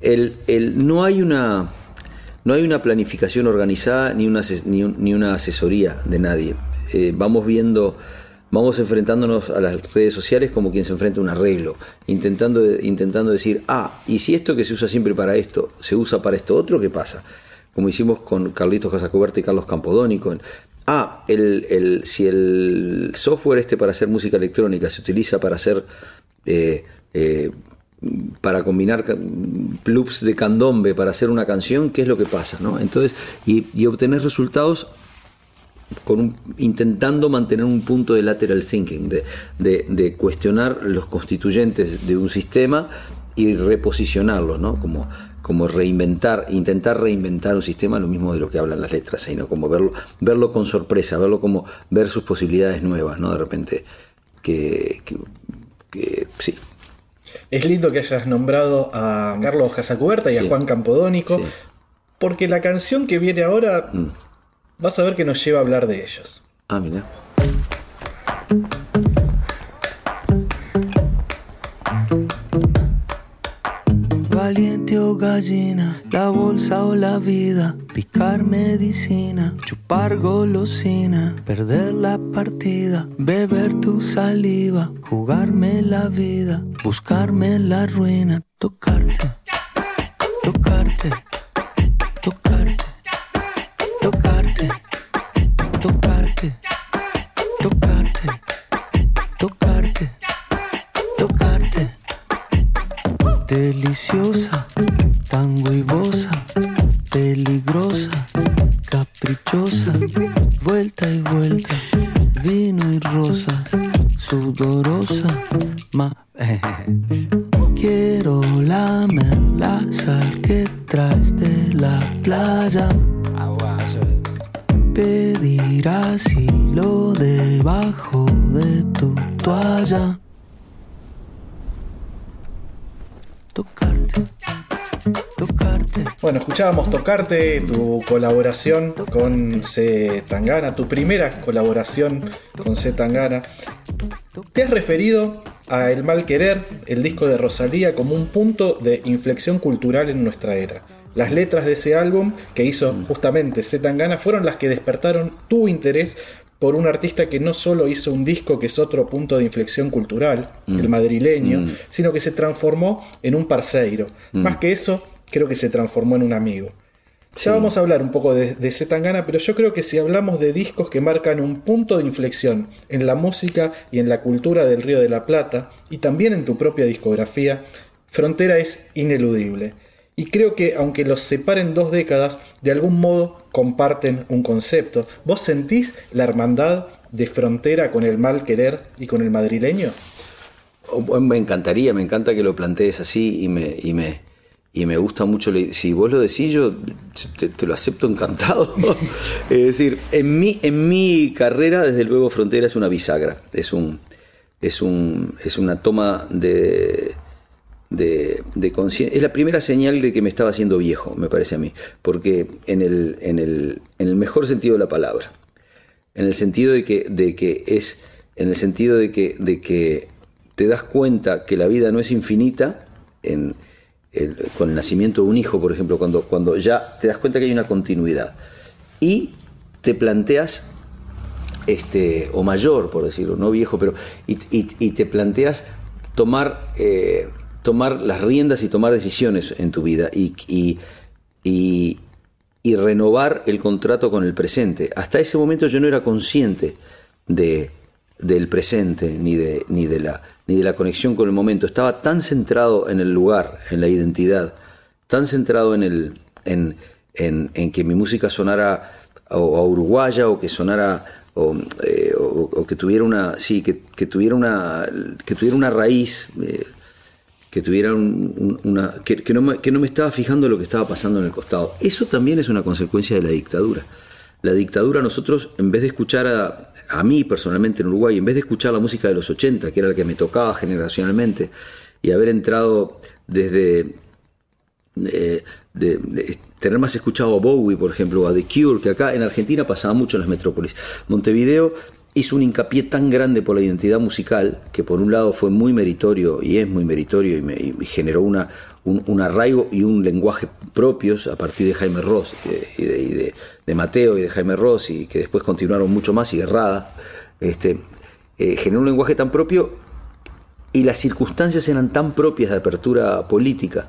El, el, no hay una no hay una planificación organizada ni una, ni, una asesoría de nadie. Eh, vamos viendo, vamos enfrentándonos a las redes sociales como quien se enfrenta a un arreglo, intentando, intentando decir, ah, y si esto que se usa siempre para esto se usa para esto otro, ¿qué pasa? Como hicimos con Carlitos Casacoberta y Carlos Campodónico. Ah, el, si el software este para hacer música electrónica se utiliza para hacer eh, eh, para combinar plugs de candombe para hacer una canción, ¿qué es lo que pasa? ¿no? Entonces, y, obtener resultados con intentando mantener un punto de lateral thinking, de, cuestionar los constituyentes de un sistema y reposicionarlos, ¿no? Como, como reinventar, intentar reinventar un sistema, lo mismo de lo que hablan las letras, sino como verlo, verlo con sorpresa, verlo como ver sus posibilidades nuevas, ¿no? De repente, que, que sí, es lindo que hayas nombrado a Carlos Casacuberta y a Juan Campodónico, porque la canción que viene ahora mm. vas a ver que nos lleva a hablar de ellos. Ah, mira. Gallina, la bolsa o la vida, picar medicina, chupar golosina, perder la partida, beber tu saliva, jugarme la vida, buscarme la ruina, tocarte, deliciosa, tan huevosa, peligrosa, caprichosa, vuelta y vuelta, vino y rosa, sudorosa, ma quiero lamer la sal que traes de la playa. Pedir asilo debajo de tu toalla. Bueno, escuchábamos Tocarte, tu colaboración con C. Tangana, tu primera colaboración con C. Tangana. Te has referido a El Mal Querer, el disco de Rosalía, como un punto de inflexión cultural en nuestra era. Las letras de ese álbum que hizo justamente C. Tangana fueron las que despertaron tu interés por un artista que no solo hizo un disco que es otro punto de inflexión cultural, mm. el madrileño, mm. sino que se transformó en un parceiro. Mm. Más que eso, creo que se transformó en un amigo. Ya vamos a hablar un poco de, de Zetangana, pero yo creo que si hablamos de discos que marcan un punto de inflexión en la música y en la cultura del Río de la Plata, y también en tu propia discografía, Frontera es ineludible. Y creo que aunque los separen dos décadas, de algún modo comparten un concepto. ¿Vos sentís la hermandad de frontera con el mal querer y con el madrileño? Oh, me encantaría, me encanta que lo plantees así y me, y me, y me gusta mucho. Si vos lo decís, yo te, lo acepto encantado. es decir, en mi, en mi carrera, desde luego, Frontera es una bisagra. Es, un, es, un, es una toma de, de, conciencia. Es la primera señal de que me estaba haciendo viejo, me parece a mí, porque en el, en el, en el mejor sentido de la palabra. en el sentido de que, de que es, en el sentido de que, de que te das cuenta que la vida no es infinita en, con el nacimiento de un hijo, por ejemplo, cuando, cuando ya te das cuenta que hay una continuidad. Y te planteas, este, o mayor, por decirlo, no viejo, pero, y, te planteas tomar, eh, tomar las riendas y tomar decisiones en tu vida y, y, y renovar el contrato con el presente. Hasta ese momento yo no era consciente de, del presente ni de, ni, de la, ni de la conexión con el momento. Estaba tan centrado en el lugar, en la identidad, tan centrado en, el, en, en, que mi música sonara a, uruguaya o que sonara o, eh, que tuviera una sí que, que, tuviera una que tuviera una raíz eh, que tuviera una. Que, no me, que, no me, estaba fijando lo que estaba pasando en el costado. Eso también es una consecuencia de la dictadura. La dictadura, nosotros, en vez de escuchar a, a mí personalmente en Uruguay, en vez de escuchar la música de los 80, que era la que me tocaba generacionalmente, y haber entrado desde. Eh, tener más escuchado a Bowie, por ejemplo, o a The Cure, que acá en Argentina pasaba mucho en las metrópolis. Montevideo hizo un hincapié tan grande por la identidad musical, que por un lado fue muy meritorio y es muy meritorio y, me, generó un, arraigo y un lenguaje propios a partir de Jaime Ross y, de, de, Mateo y de Jaime Ross y que después continuaron mucho más y Errada, este, eh, generó un lenguaje tan propio y las circunstancias eran tan propias de apertura política,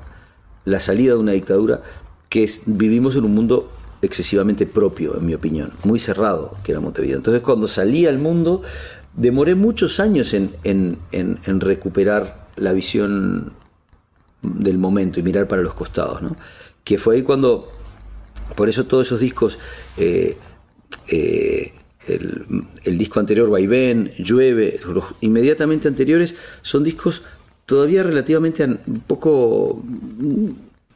la salida de una dictadura, que vivimos en un mundo excesivamente propio, en mi opinión, muy cerrado que era Montevideo. Entonces cuando salí al mundo, demoré muchos años en, recuperar la visión del momento y mirar para los costados, ¿no? Que fue ahí cuando, por eso todos esos discos, eh, eh, el, disco anterior, Vaivén, Llueve, los inmediatamente anteriores, son discos todavía relativamente poco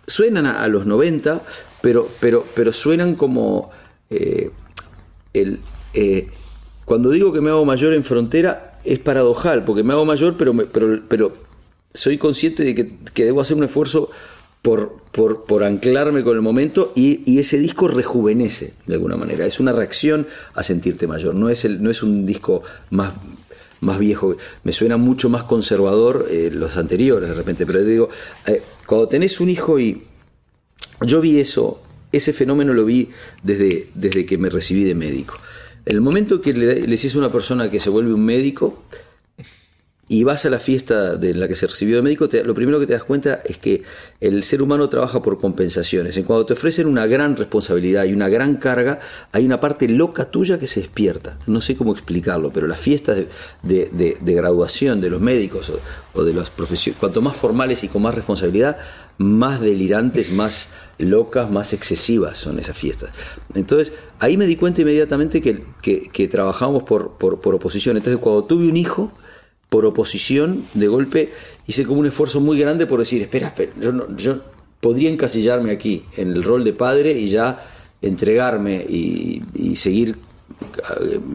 suenan a, los 90, pero, pero, pero suenan como eh, el, eh, cuando digo que me hago mayor en frontera es paradojal, porque me hago mayor, pero, pero, pero soy consciente de que, debo hacer un esfuerzo por, por, anclarme con el momento y, ese disco rejuvenece de alguna manera. Es una reacción a sentirte mayor. No es, el, no es un disco más, más viejo. Me suena mucho más conservador eh, los anteriores de repente, pero digo, cuando tenés un hijo y yo vi eso, ese fenómeno lo vi desde, desde que me recibí de médico. El momento que le, le a una persona que se vuelve un médico y vas a la fiesta de la que se recibió de médico, lo primero que te das cuenta es que el ser humano trabaja por compensaciones. En cuando te ofrecen una gran responsabilidad y una gran carga, hay una parte loca tuya que se despierta. No sé cómo explicarlo, pero las fiestas de, graduación de los médicos o, de las profesiones, cuanto más formales y con más responsabilidad, más delirantes, más locas, más excesivas son esas fiestas. Entonces, ahí me di cuenta inmediatamente que, que, trabajamos por, por, oposición. Entonces, cuando tuve un hijo, por oposición, de golpe, hice como un esfuerzo muy grande por decir, espera, espera, yo, no, yo podría encasillarme aquí, en el rol de padre y ya entregarme y, y seguir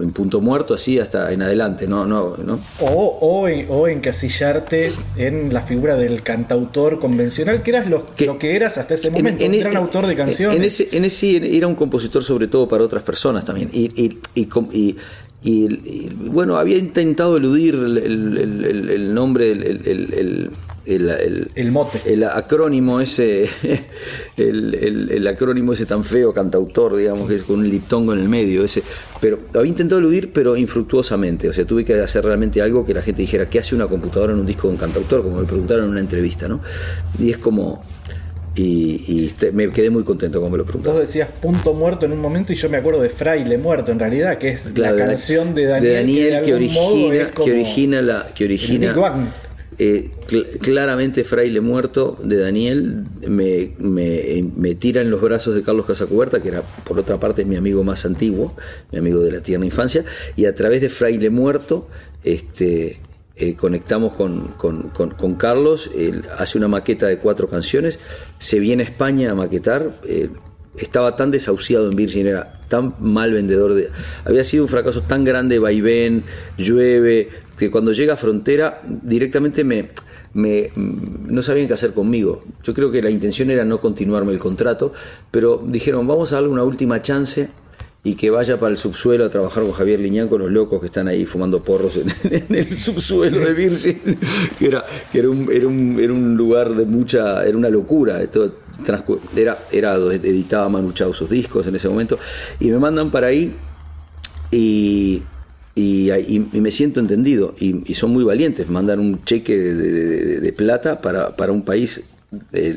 en punto muerto así hasta en adelante, ¿no? no, no. O, o, o, encasillarte en la figura del cantautor convencional, que eras lo que, lo que eras hasta ese momento, un gran autor de canciones. En ese, en ese era un compositor sobre todo para otras personas también. Y, y, y, y, bueno, había intentado eludir el, el, el, nombre, el, el, mote. El acrónimo ese, el, acrónimo ese tan feo, cantautor, digamos, que es con un liptongo en el medio, ese. Pero había intentado eludir, pero infructuosamente. O sea, tuve que hacer realmente algo que la gente dijera, ¿qué hace una computadora en un disco de un cantautor? Como me preguntaron en una entrevista, ¿no? Y es como y, me quedé muy contento cuando me lo preguntaron. Vos decías punto muerto en un momento y yo me acuerdo de Fraile muerto en realidad, que es la, canción de Daniel, que, origina, que origina la que origina eh, claramente Fraile muerto de Daniel me, me, me, tira en los brazos de Carlos Casacuberta, que era por otra parte mi amigo más antiguo, mi amigo de la tierna infancia, y a través de Fraile muerto, este eh, conectamos con, Carlos, él hace una maqueta de cuatro canciones, se viene a España a maquetar, eh, estaba tan desahuciado en Virgin, era tan mal vendedor, de, había sido un fracaso tan grande, vaivén, llueve, que cuando llega a frontera directamente me, me, no sabían qué hacer conmigo. Yo creo que la intención era no continuarme el contrato, pero dijeron, vamos a darle una última chance y que vaya para el subsuelo a trabajar con Javier Liñán con los locos que están ahí fumando porros en, el subsuelo de Virgin, que era, que era, un, era, un, era un lugar de mucha, era una locura, era, era editaba Manu Chao sus discos en ese momento, y me mandan para ahí y, y, me siento entendido, y, son muy valientes, mandan un cheque de, plata para, para un país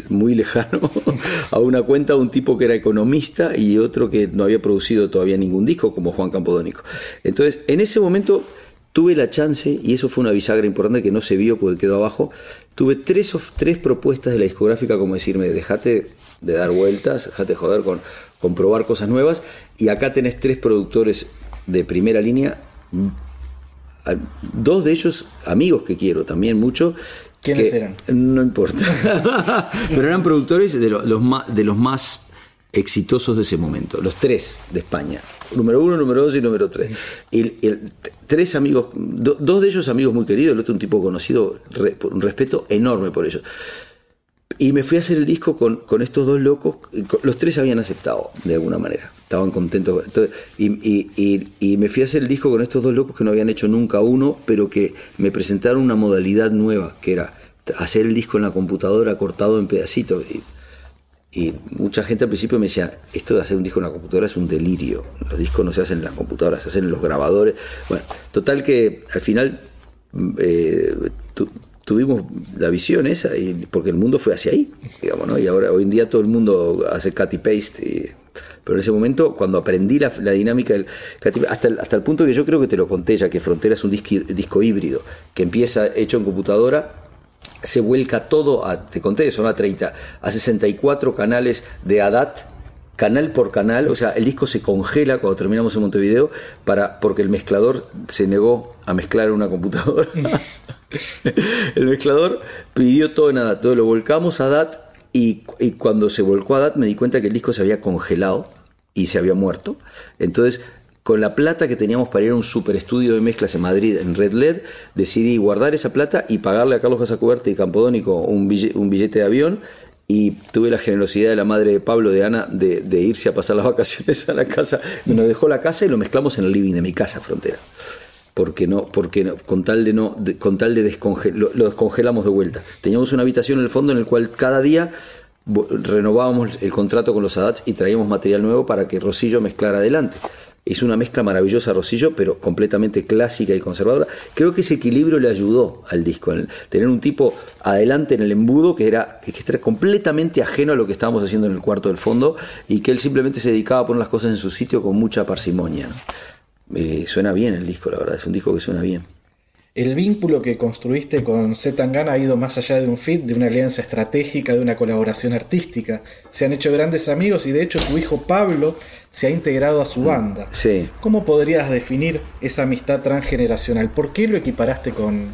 muy lejano a una cuenta de un tipo que era economista y otro que no había producido todavía ningún disco como Juan Campodónico. Entonces, en ese momento tuve la chance, y eso fue una bisagra importante que no se vio porque quedó abajo, tuve tres, tres propuestas de la discográfica como decirme, dejate de dar vueltas, dejate de joder con, con probar cosas nuevas, y acá tenés tres productores de primera línea, dos de ellos amigos que quiero también mucho, ¿Quiénes eran? No importa. Pero eran productores de, los más, de los más exitosos de ese momento, los tres de España. Número uno, número dos y número tres. Tres amigos, dos de ellos amigos muy queridos, el otro un tipo conocido, un respeto enorme por ellos. Y me fui a hacer el disco con, con estos dos locos, los tres habían aceptado de alguna manera, estaban contentos. y, y, y, me fui a hacer el disco con estos dos locos que no habían hecho nunca uno, pero que me presentaron una modalidad nueva, que era hacer el disco en la computadora cortado en pedacitos. Y, mucha gente al principio me decía, esto de hacer un disco en la computadora es un delirio. Los discos no se hacen en las computadoras, se hacen en los grabadores. Bueno, total que al final eh, tuvimos la visión esa, y, porque el mundo fue hacia ahí, digamos, ¿no? Y ahora, hoy en día todo el mundo hace cut y paste. pero en ese momento, cuando aprendí la, dinámica del hasta el, hasta el punto que yo creo que te lo conté ya, que Frontera es un disco, disco híbrido, que empieza hecho en computadora se vuelca todo, a, te conté, son a 30, a 64 canales de ADAT, canal por canal, o sea, el disco se congela cuando terminamos en Montevideo, para, porque el mezclador se negó a mezclar en una computadora. el mezclador pidió todo en ADAT, todo lo volcamos a ADAT y, cuando se volcó a ADAT me di cuenta que el disco se había congelado y se había muerto. Entonces con la plata que teníamos para ir a un super estudio de mezclas en Madrid, en Red LED, decidí guardar esa plata y pagarle a Carlos Casacuberta y Campodónico un un billete de avión y tuve la generosidad de la madre de Pablo, de Ana, de, irse a pasar las vacaciones a la casa. Nos dejó la casa y lo mezclamos en el living de mi casa, frontera. Porque no, porque con tal de no, con tal de descongelar, lo, lo, descongelamos de vuelta. Teníamos una habitación en el fondo en el cual cada día renovábamos el contrato con los ADATs y traíamos material nuevo para que Rosillo mezclara adelante. Es una mezcla maravillosa Rosillo, pero completamente clásica y conservadora. Creo que ese equilibrio le ayudó al disco, tener un tipo adelante en el embudo que era, que era completamente ajeno a lo que estábamos haciendo en el cuarto del fondo y que él simplemente se dedicaba a poner las cosas en su sitio con mucha parsimonia. Eh, suena bien el disco, la verdad, es un disco que suena bien. El vínculo que construiste con Zetangana ha ido más allá de un fit, de una alianza estratégica, de una colaboración artística. Se han hecho grandes amigos y de hecho tu hijo Pablo se ha integrado a su mm, banda. Sí. ¿Cómo podrías definir esa amistad transgeneracional? ¿Por qué lo equiparaste con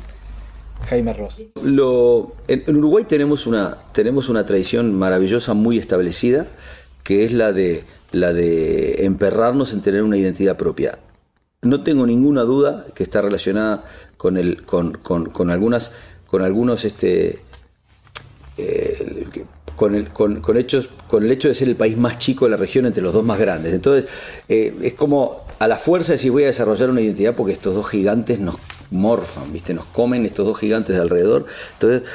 Jaime Ross? Lo, en, Uruguay tenemos una, tenemos una tradición maravillosa, muy establecida, que es la de, la de emperrarnos en tener una identidad propia. No tengo ninguna duda que está relacionada con, el, con, con, con algunas, con algunos, este, eh, con, el, con, con, hechos, con el hecho de ser el país más chico de la región entre los dos más grandes. Entonces, eh, es como a la fuerza de decir voy a desarrollar una identidad porque estos dos gigantes nos morfan, ¿viste? Nos comen estos dos gigantes de alrededor. Entonces,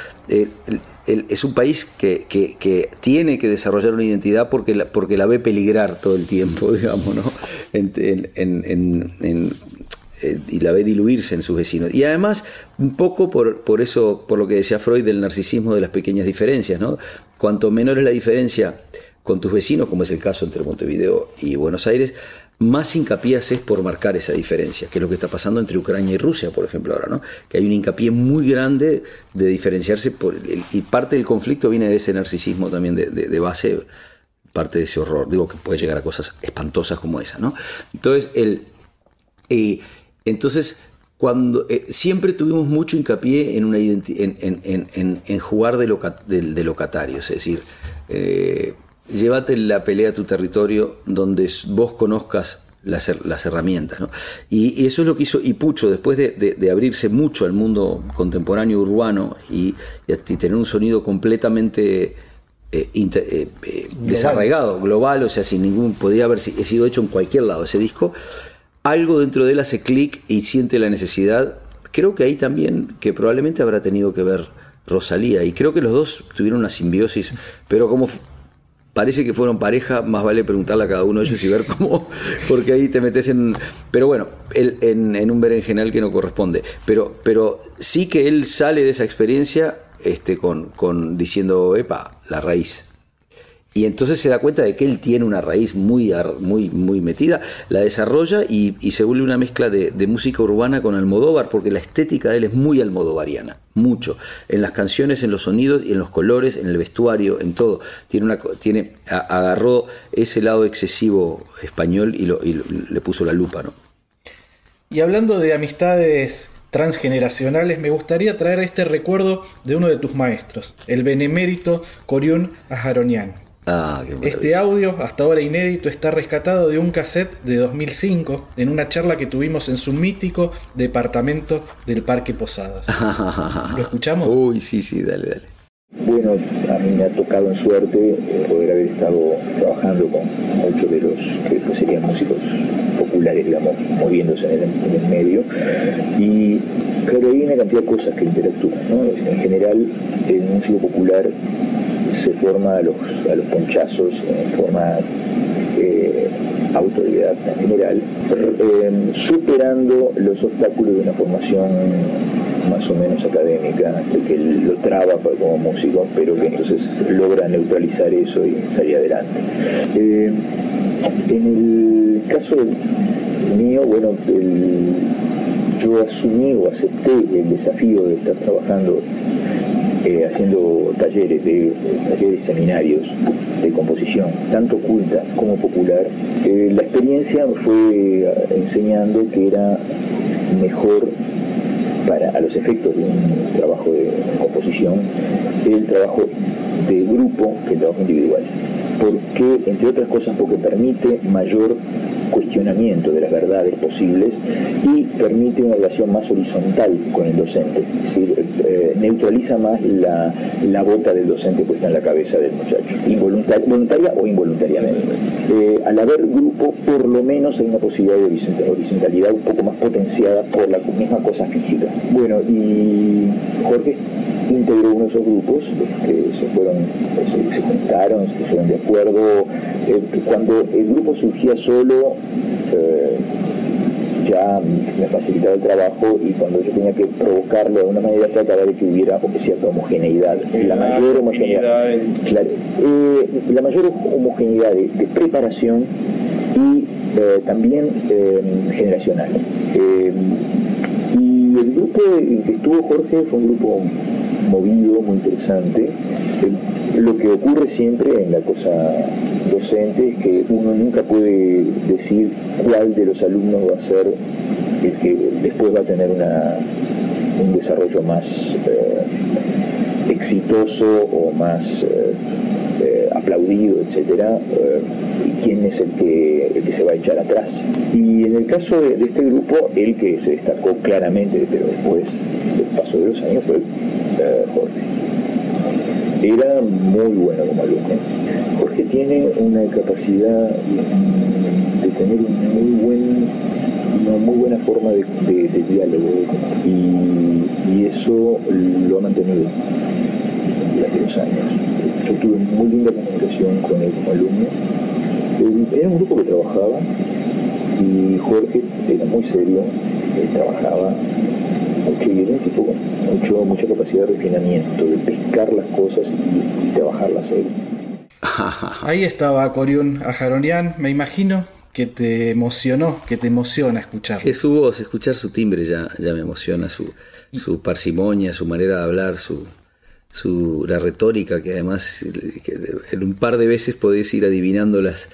es un país que, que, tiene que desarrollar una identidad porque la, porque la ve peligrar todo el tiempo, digamos, ¿no? Eh, y la ve diluirse en sus vecinos. Y además, un poco por, por eso, por lo que decía Freud del narcisismo de las pequeñas diferencias, ¿no? Cuanto menor es la diferencia con tus vecinos, como es el caso entre Montevideo y Buenos Aires, más hincapié haces por marcar esa diferencia, que es lo que está pasando entre Ucrania y Rusia, por ejemplo, ahora, ¿no? Que hay un hincapié muy grande de diferenciarse por y parte del conflicto viene de ese narcisismo también de, de, base, parte de ese horror, digo que puede llegar a cosas espantosas como esa, ¿no? Entonces, el, eh, entonces, cuando eh, siempre tuvimos mucho hincapié en, una en, en, en, jugar de, de, locatarios, es decir, eh, llévate la pelea a tu territorio donde vos conozcas las, las herramientas. ¿no? Y, eso es lo que hizo Ipucho, después de, de, abrirse mucho al mundo contemporáneo urbano y, y, tener un sonido completamente eh, eh, eh, desarraigado, global, o sea, sin ningún, podría haber sido hecho en cualquier lado ese disco. Algo dentro de él hace clic y siente la necesidad. Creo que ahí también, que probablemente habrá tenido que ver Rosalía, y creo que los dos tuvieron una simbiosis, pero como parece que fueron pareja, más vale preguntarle a cada uno de ellos y ver cómo, porque ahí te metes en... Pero bueno, en, en, un berenjenal que no corresponde. Pero, pero sí que él sale de esa experiencia este, con, con diciendo, epa, la raíz. Y entonces se da cuenta de que él tiene una raíz muy, muy, muy metida, la desarrolla y, se vuelve una mezcla de, música urbana con Almodóvar, porque la estética de él es muy almodovariana, mucho. En las canciones, en los sonidos y en los colores, en el vestuario, en todo. Tiene agarró ese lado excesivo español y le puso la lupa, ¿no? Y hablando de amistades transgeneracionales, me gustaría traer este recuerdo de uno de tus maestros, el benemérito Coriún Ajaronian. Ah, este audio, hasta ahora inédito, está rescatado de un cassette de 2005 en una charla que tuvimos en su mítico departamento del Parque Posadas. ¿Lo escuchamos? Uy, sí, sí, dale, dale. Bueno, a mí me ha tocado en suerte poder haber estado trabajando con muchos de los que después serían músicos digamos, moviéndose en el, medio. Y claro, hay una cantidad de cosas que interactúan. ¿no? En general, el músico popular se forma a los, a los ponchazos en forma eh, autodidacta en general, eh, superando los obstáculos de una formación más o menos académica, que lo traba como músico, pero que entonces logra neutralizar eso y salir adelante. Eh, en el caso mío, bueno, yo asumí o acepté el desafío de estar trabajando eh, haciendo talleres, de, talleres seminarios de composición, tanto oculta como popular. Eh, la experiencia fue enseñando que era mejor para a los efectos de un trabajo de composición el trabajo de grupo que el trabajo individual. Porque, entre otras cosas, porque permite mayor cuestionamiento de las verdades posibles y permite una relación más horizontal con el docente, es decir, eh, neutraliza más la, la, bota del docente puesta en la cabeza del muchacho, voluntaria o involuntariamente. Eh, al haber grupo, por lo menos hay una posibilidad de horizontalidad un poco más potenciada por la misma cosa física. Bueno, y Jorge integró uno de esos grupos que se fueron, se, se juntaron, se pusieron de acuerdo. Eh, cuando el grupo surgía solo, eh, ya me facilitaba el trabajo y cuando yo tenía que provocarlo de alguna manera trataba de que hubiera cierta homogeneidad. La mayor homogeneidad, eh, la mayor homogeneidad de, preparación y también generacional. y el grupo en que estuvo Jorge fue un grupo movido, muy interesante. Lo que ocurre siempre en la cosa docente es que uno nunca puede decir cuál de los alumnos va a ser el que después va a tener un desarrollo más eh, exitoso o más eh, eh, aplaudido, etcétera, y quién es el que, el que se va a echar atrás. Y en el caso de, de, este grupo, el que se destacó claramente, pero después del paso de los años, fue Jorge. Era muy bueno como alumno. Jorge tiene una capacidad de tener un muy buen, una muy buena forma de, diálogo y, eso lo ha mantenido durante los años. Yo tuve muy linda comunicación con él como alumno. Era un grupo que trabajaba y Jorge era muy serio, él trabajaba mucho y era un tipo con mucha capacidad de refinamiento, de pescar las cosas y, trabajarlas él. Ahí estaba Coriún Ajaronian, me imagino que te emocionó, que te emociona escuchar. Es su voz, escuchar su timbre ya, ya me emociona, su, su parsimonia, su manera de hablar, su, su, la retórica, que además en un par de veces podés ir adivinando las...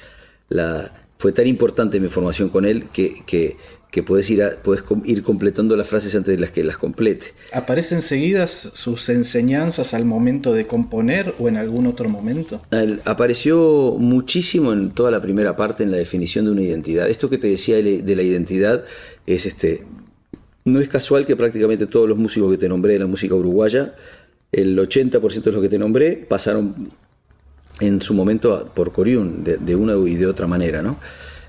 La, fue tan importante mi formación con él que, que, que puedes ir, puedes ir completando las frases antes de las que las complete. ¿Aparecen seguidas sus enseñanzas al momento de componer o en algún otro momento? apareció muchísimo en toda la primera parte en la definición de una identidad. Esto que te decía de la identidad es este. No es casual que prácticamente todos los músicos que te nombré de la música uruguaya, el 80% de los que te nombré pasaron en su momento por Coriún, de, una y de otra manera, ¿no?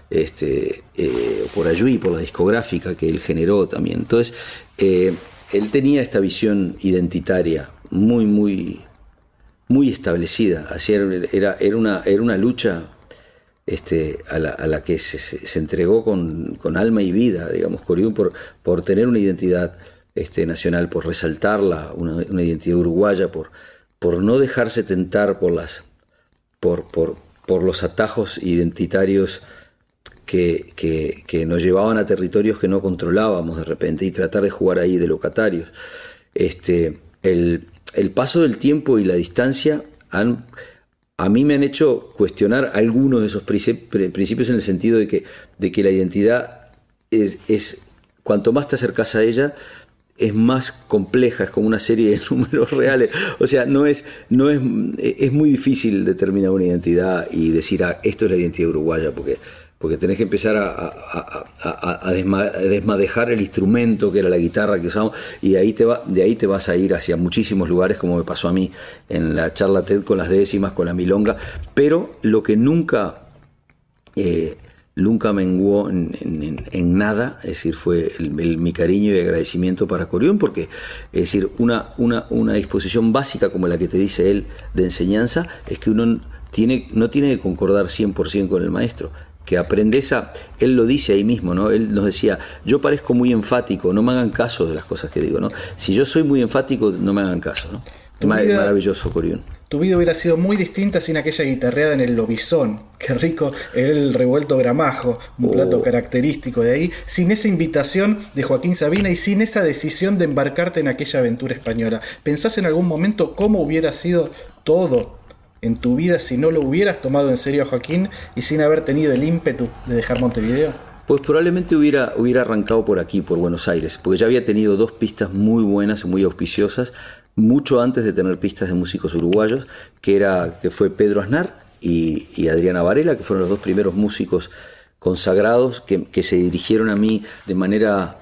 Este, eh, por Ayui, por la discográfica que él generó también. Entonces, eh, él tenía esta visión identitaria muy, muy, muy establecida. Así era, era, una, era una lucha este, a, la, que se, entregó con, alma y vida, digamos, Coriún, por, por tener una identidad este, nacional, por resaltarla, una, una identidad uruguaya, por, por no dejarse tentar por las por, por, por los atajos identitarios que, nos llevaban a territorios que no controlábamos de repente y tratar de jugar ahí de locatarios. Este, el, paso del tiempo y la distancia han, a mí me han hecho cuestionar algunos de esos principios en el sentido de que, de que la identidad es, es, cuanto más te acercas a ella, es más compleja, es como una serie de números reales. O sea, no es, no es, es muy difícil determinar una identidad y decir, ah, esto es la identidad uruguaya, porque, porque tenés que empezar a, desmadejar el instrumento que era la guitarra que usamos, y ahí te va, de ahí te vas a ir hacia muchísimos lugares, como me pasó a mí en la charla TED con las décimas, con la milonga, pero lo que nunca... Eh, nunca menguó en, nada, es decir, fue mi cariño y agradecimiento para Corión, porque es decir, una, una, una disposición básica como la que te dice él de enseñanza es que uno tiene, no tiene que concordar 100% con el maestro, que aprendes a, él lo dice ahí mismo, ¿no? Él nos decía, yo parezco muy enfático, no me hagan caso de las cosas que digo, ¿no? Si yo soy muy enfático, no me hagan caso, ¿no? maravilloso, Corión. Tu vida hubiera sido muy distinta sin aquella guitarreada en el lobizón. Qué rico el revuelto gramajo, un plato oh. característico de ahí. Sin esa invitación de Joaquín Sabina y sin esa decisión de embarcarte en aquella aventura española. ¿Pensás en algún momento cómo hubiera sido todo en tu vida si no lo hubieras tomado en serio a Joaquín y sin haber tenido el ímpetu de dejar Montevideo? Pues probablemente hubiera, hubiera arrancado por aquí, por Buenos Aires, porque ya había tenido dos pistas muy buenas, muy auspiciosas, mucho antes de tener pistas de músicos uruguayos, que, era, que fue Pedro Aznar y, y Adriana Varela, que fueron los dos primeros músicos consagrados que se dirigieron a mí de manera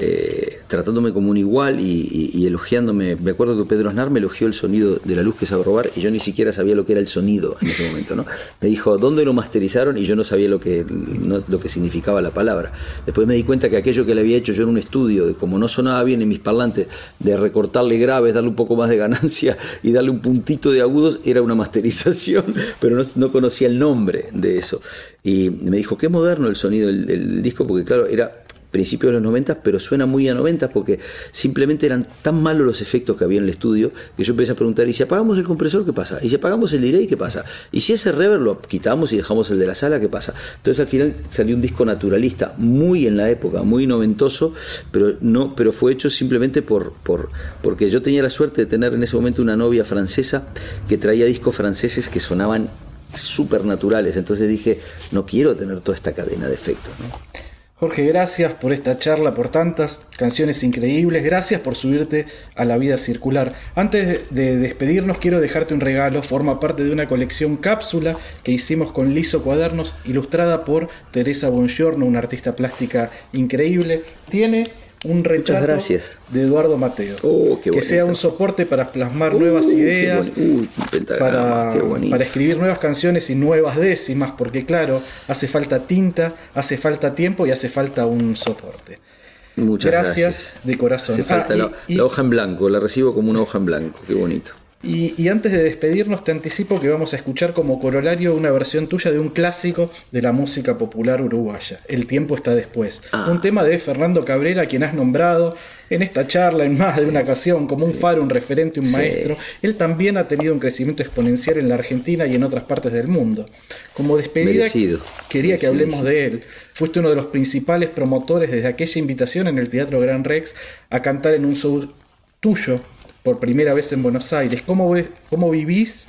eh, tratándome como un igual y, elogiándome. Me acuerdo que Pedro Aznar me elogió el sonido de la luz que sabe robar y yo ni siquiera sabía lo que era el sonido en ese momento. ¿no? Me dijo, ¿dónde lo masterizaron? Y yo no sabía lo que, lo que significaba la palabra. Después me di cuenta que aquello que le había hecho yo en un estudio, de como no sonaba bien en mis parlantes, de recortarle graves, darle un poco más de ganancia y darle un puntito de agudos, era una masterización, pero no, no conocía el nombre de eso. Y me dijo, qué moderno el sonido del disco, porque claro, era principios de los 90, pero suena muy a 90 porque simplemente eran tan malos los efectos que había en el estudio que yo empecé a preguntar, ¿y si apagamos el compresor qué pasa? ¿Y si apagamos el delay qué pasa? ¿Y si ese reverb lo quitamos y dejamos el de la sala qué pasa? Entonces al final salió un disco naturalista, muy en la época, muy noventoso, pero no pero fue hecho simplemente por, por porque yo tenía la suerte de tener en ese momento una novia francesa que traía discos franceses que sonaban súper naturales, entonces dije, no quiero tener toda esta cadena de efectos. Jorge, gracias por esta charla, por tantas canciones increíbles, gracias por subirte a la vida circular. Antes de despedirnos quiero dejarte un regalo, forma parte de una colección cápsula que hicimos con Liso Cuadernos, ilustrada por Teresa Bongiorno, una artista plástica increíble. Tiene un retrato de Eduardo Mateo. Oh, que sea un soporte para plasmar nuevas uh, ideas, para, para, escribir nuevas canciones y nuevas décimas, porque claro, hace falta tinta, hace falta tiempo y hace falta un soporte. Muchas gracias, de corazón. Hace falta ah, la, hoja en blanco, la recibo como una hoja en blanco, qué bonito. Y, antes de despedirnos, te anticipo que vamos a escuchar como corolario una versión tuya de un clásico de la música popular uruguaya, El tiempo está después. Ah. Un tema de Fernando Cabrera, quien has nombrado en esta charla en más de una ocasión como un faro, un referente, un maestro. Él también ha tenido un crecimiento exponencial en la Argentina y en otras partes del mundo. Como despedida, quería que hablemos de él. Fuiste uno de los principales promotores desde aquella invitación en el Teatro Gran Rex a cantar en un show tuyo por primera vez en Buenos Aires. ¿Cómo, ves, cómo vivís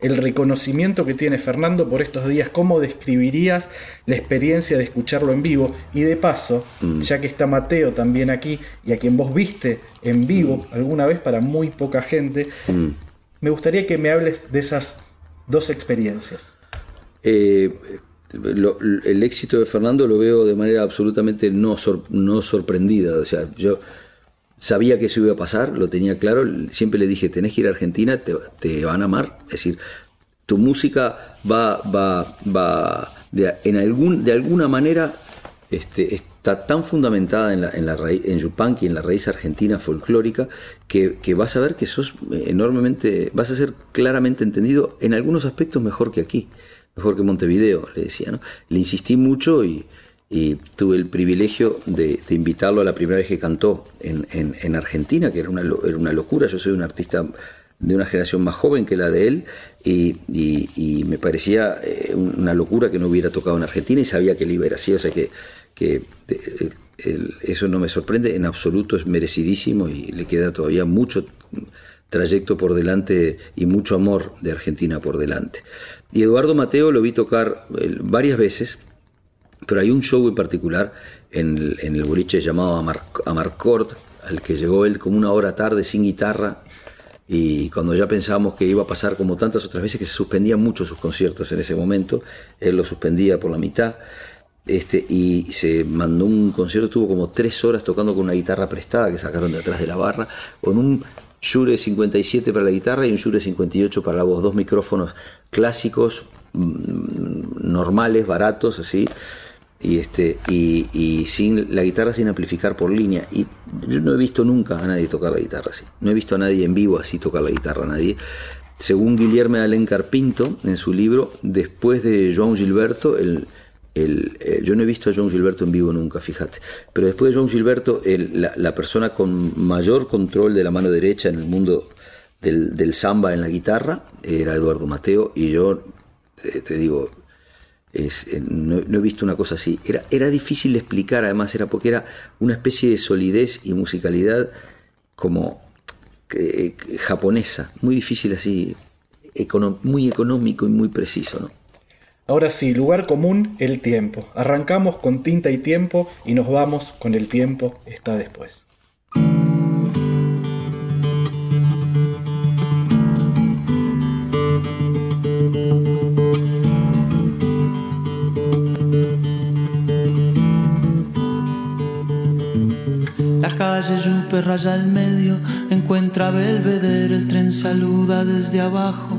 el reconocimiento que tiene Fernando por estos días? ¿Cómo describirías la experiencia de escucharlo en vivo? Y de paso, mm. ya que está Mateo también aquí y a quien vos viste en vivo mm. alguna vez para muy poca gente, mm. me gustaría que me hables de esas dos experiencias. Eh, el éxito de Fernando lo veo de manera absolutamente no, no sorprendida. O sea, yo sabía que eso iba a pasar, lo tenía claro, siempre le dije, tenés que ir a Argentina, te, van a amar, es decir, tu música va, va, va de, en algún, alguna manera este, está tan fundamentada en la, en la raíz, en Yupanqui, en la raíz argentina folclórica, que, que, vas a ver que sos enormemente, vas a ser claramente entendido en algunos aspectos mejor que aquí, mejor que Montevideo, le decía, ¿no? Le insistí mucho y, y tuve el privilegio de, invitarlo a la primera vez que cantó en, en, en Argentina, que era una, era una locura, yo soy un artista de una generación más joven que la de él y, me parecía eh, una locura que no hubiera tocado en Argentina y sabía que él iba a ir así, o sea que, eso no me sorprende en absoluto, es merecidísimo y le queda todavía mucho trayecto por delante y mucho amor de Argentina por delante. Y Eduardo Mateo lo vi tocar varias veces, pero hay un show en particular en el, en el boliche llamado Amar, Amarcord, al que llegó él como una hora tarde sin guitarra, y cuando ya pensábamos que iba a pasar como tantas otras veces que se suspendían mucho sus conciertos en ese momento, él lo suspendía por la mitad, este, y se mandó un concierto, tuvo como tres horas tocando con una guitarra prestada que sacaron de atrás de la barra, con un Shure 57 para la guitarra y un Shure 58 para la voz, dos micrófonos clásicos, normales, baratos, así, y este y, y, sin la guitarra sin amplificar por línea. Y yo no he visto nunca a nadie tocar la guitarra así. No he visto a nadie en vivo así tocar la guitarra nadie. Según Guillermo Alencar Pinto en su libro después de Joan Gilberto el, el, el, yo no he visto a Joan Gilberto en vivo nunca fíjate. Pero después de Joan Gilberto el, la, la, persona con mayor control de la mano derecha en el mundo del, del samba en la guitarra era Eduardo Mateo y yo eh, te digo es, eh, no, he visto una cosa así. Era, era difícil de explicar, además, era porque era una especie de solidez y musicalidad como eh, japonesa, muy difícil así, muy económico y muy preciso, ¿no? Ahora sí, lugar común, el tiempo. Arrancamos con tinta y tiempo y nos vamos con el tiempo está después. Calle Yupe raya el medio, encuentra Belvedere, el tren saluda desde abajo,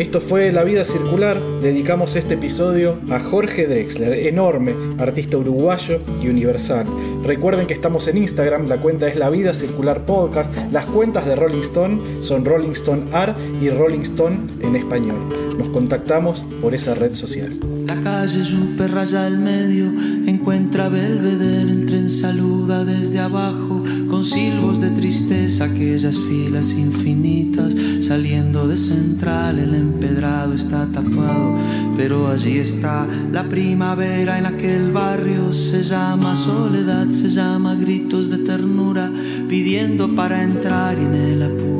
Esto fue La Vida Circular. Dedicamos este episodio a Jorge Drexler, enorme artista uruguayo y universal. Recuerden que estamos en Instagram, la cuenta es La Vida Circular Podcast. Las cuentas de Rolling Stone son Rolling Stone Art y Rolling Stone en español. Nos contactamos por esa red social. La calle Yupe raya el medio, encuentra Belvedere, el tren saluda desde abajo, con silbos de tristeza, aquellas filas infinitas, saliendo de central, el empedrado está tapado, pero allí está la primavera en aquel barrio, se llama soledad, se llama gritos de ternura, pidiendo para entrar en el apuro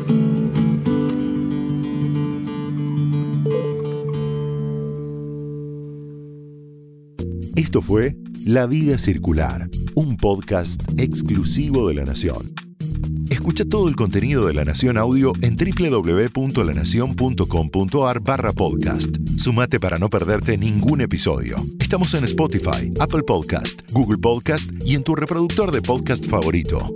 Esto fue La Vida Circular, un podcast exclusivo de La Nación. Escucha todo el contenido de La Nación Audio en www.lanacion.com.ar barra podcast. Sumate para no perderte ningún episodio. Estamos en Spotify, Apple Podcast, Google Podcast y en tu reproductor de podcast favorito.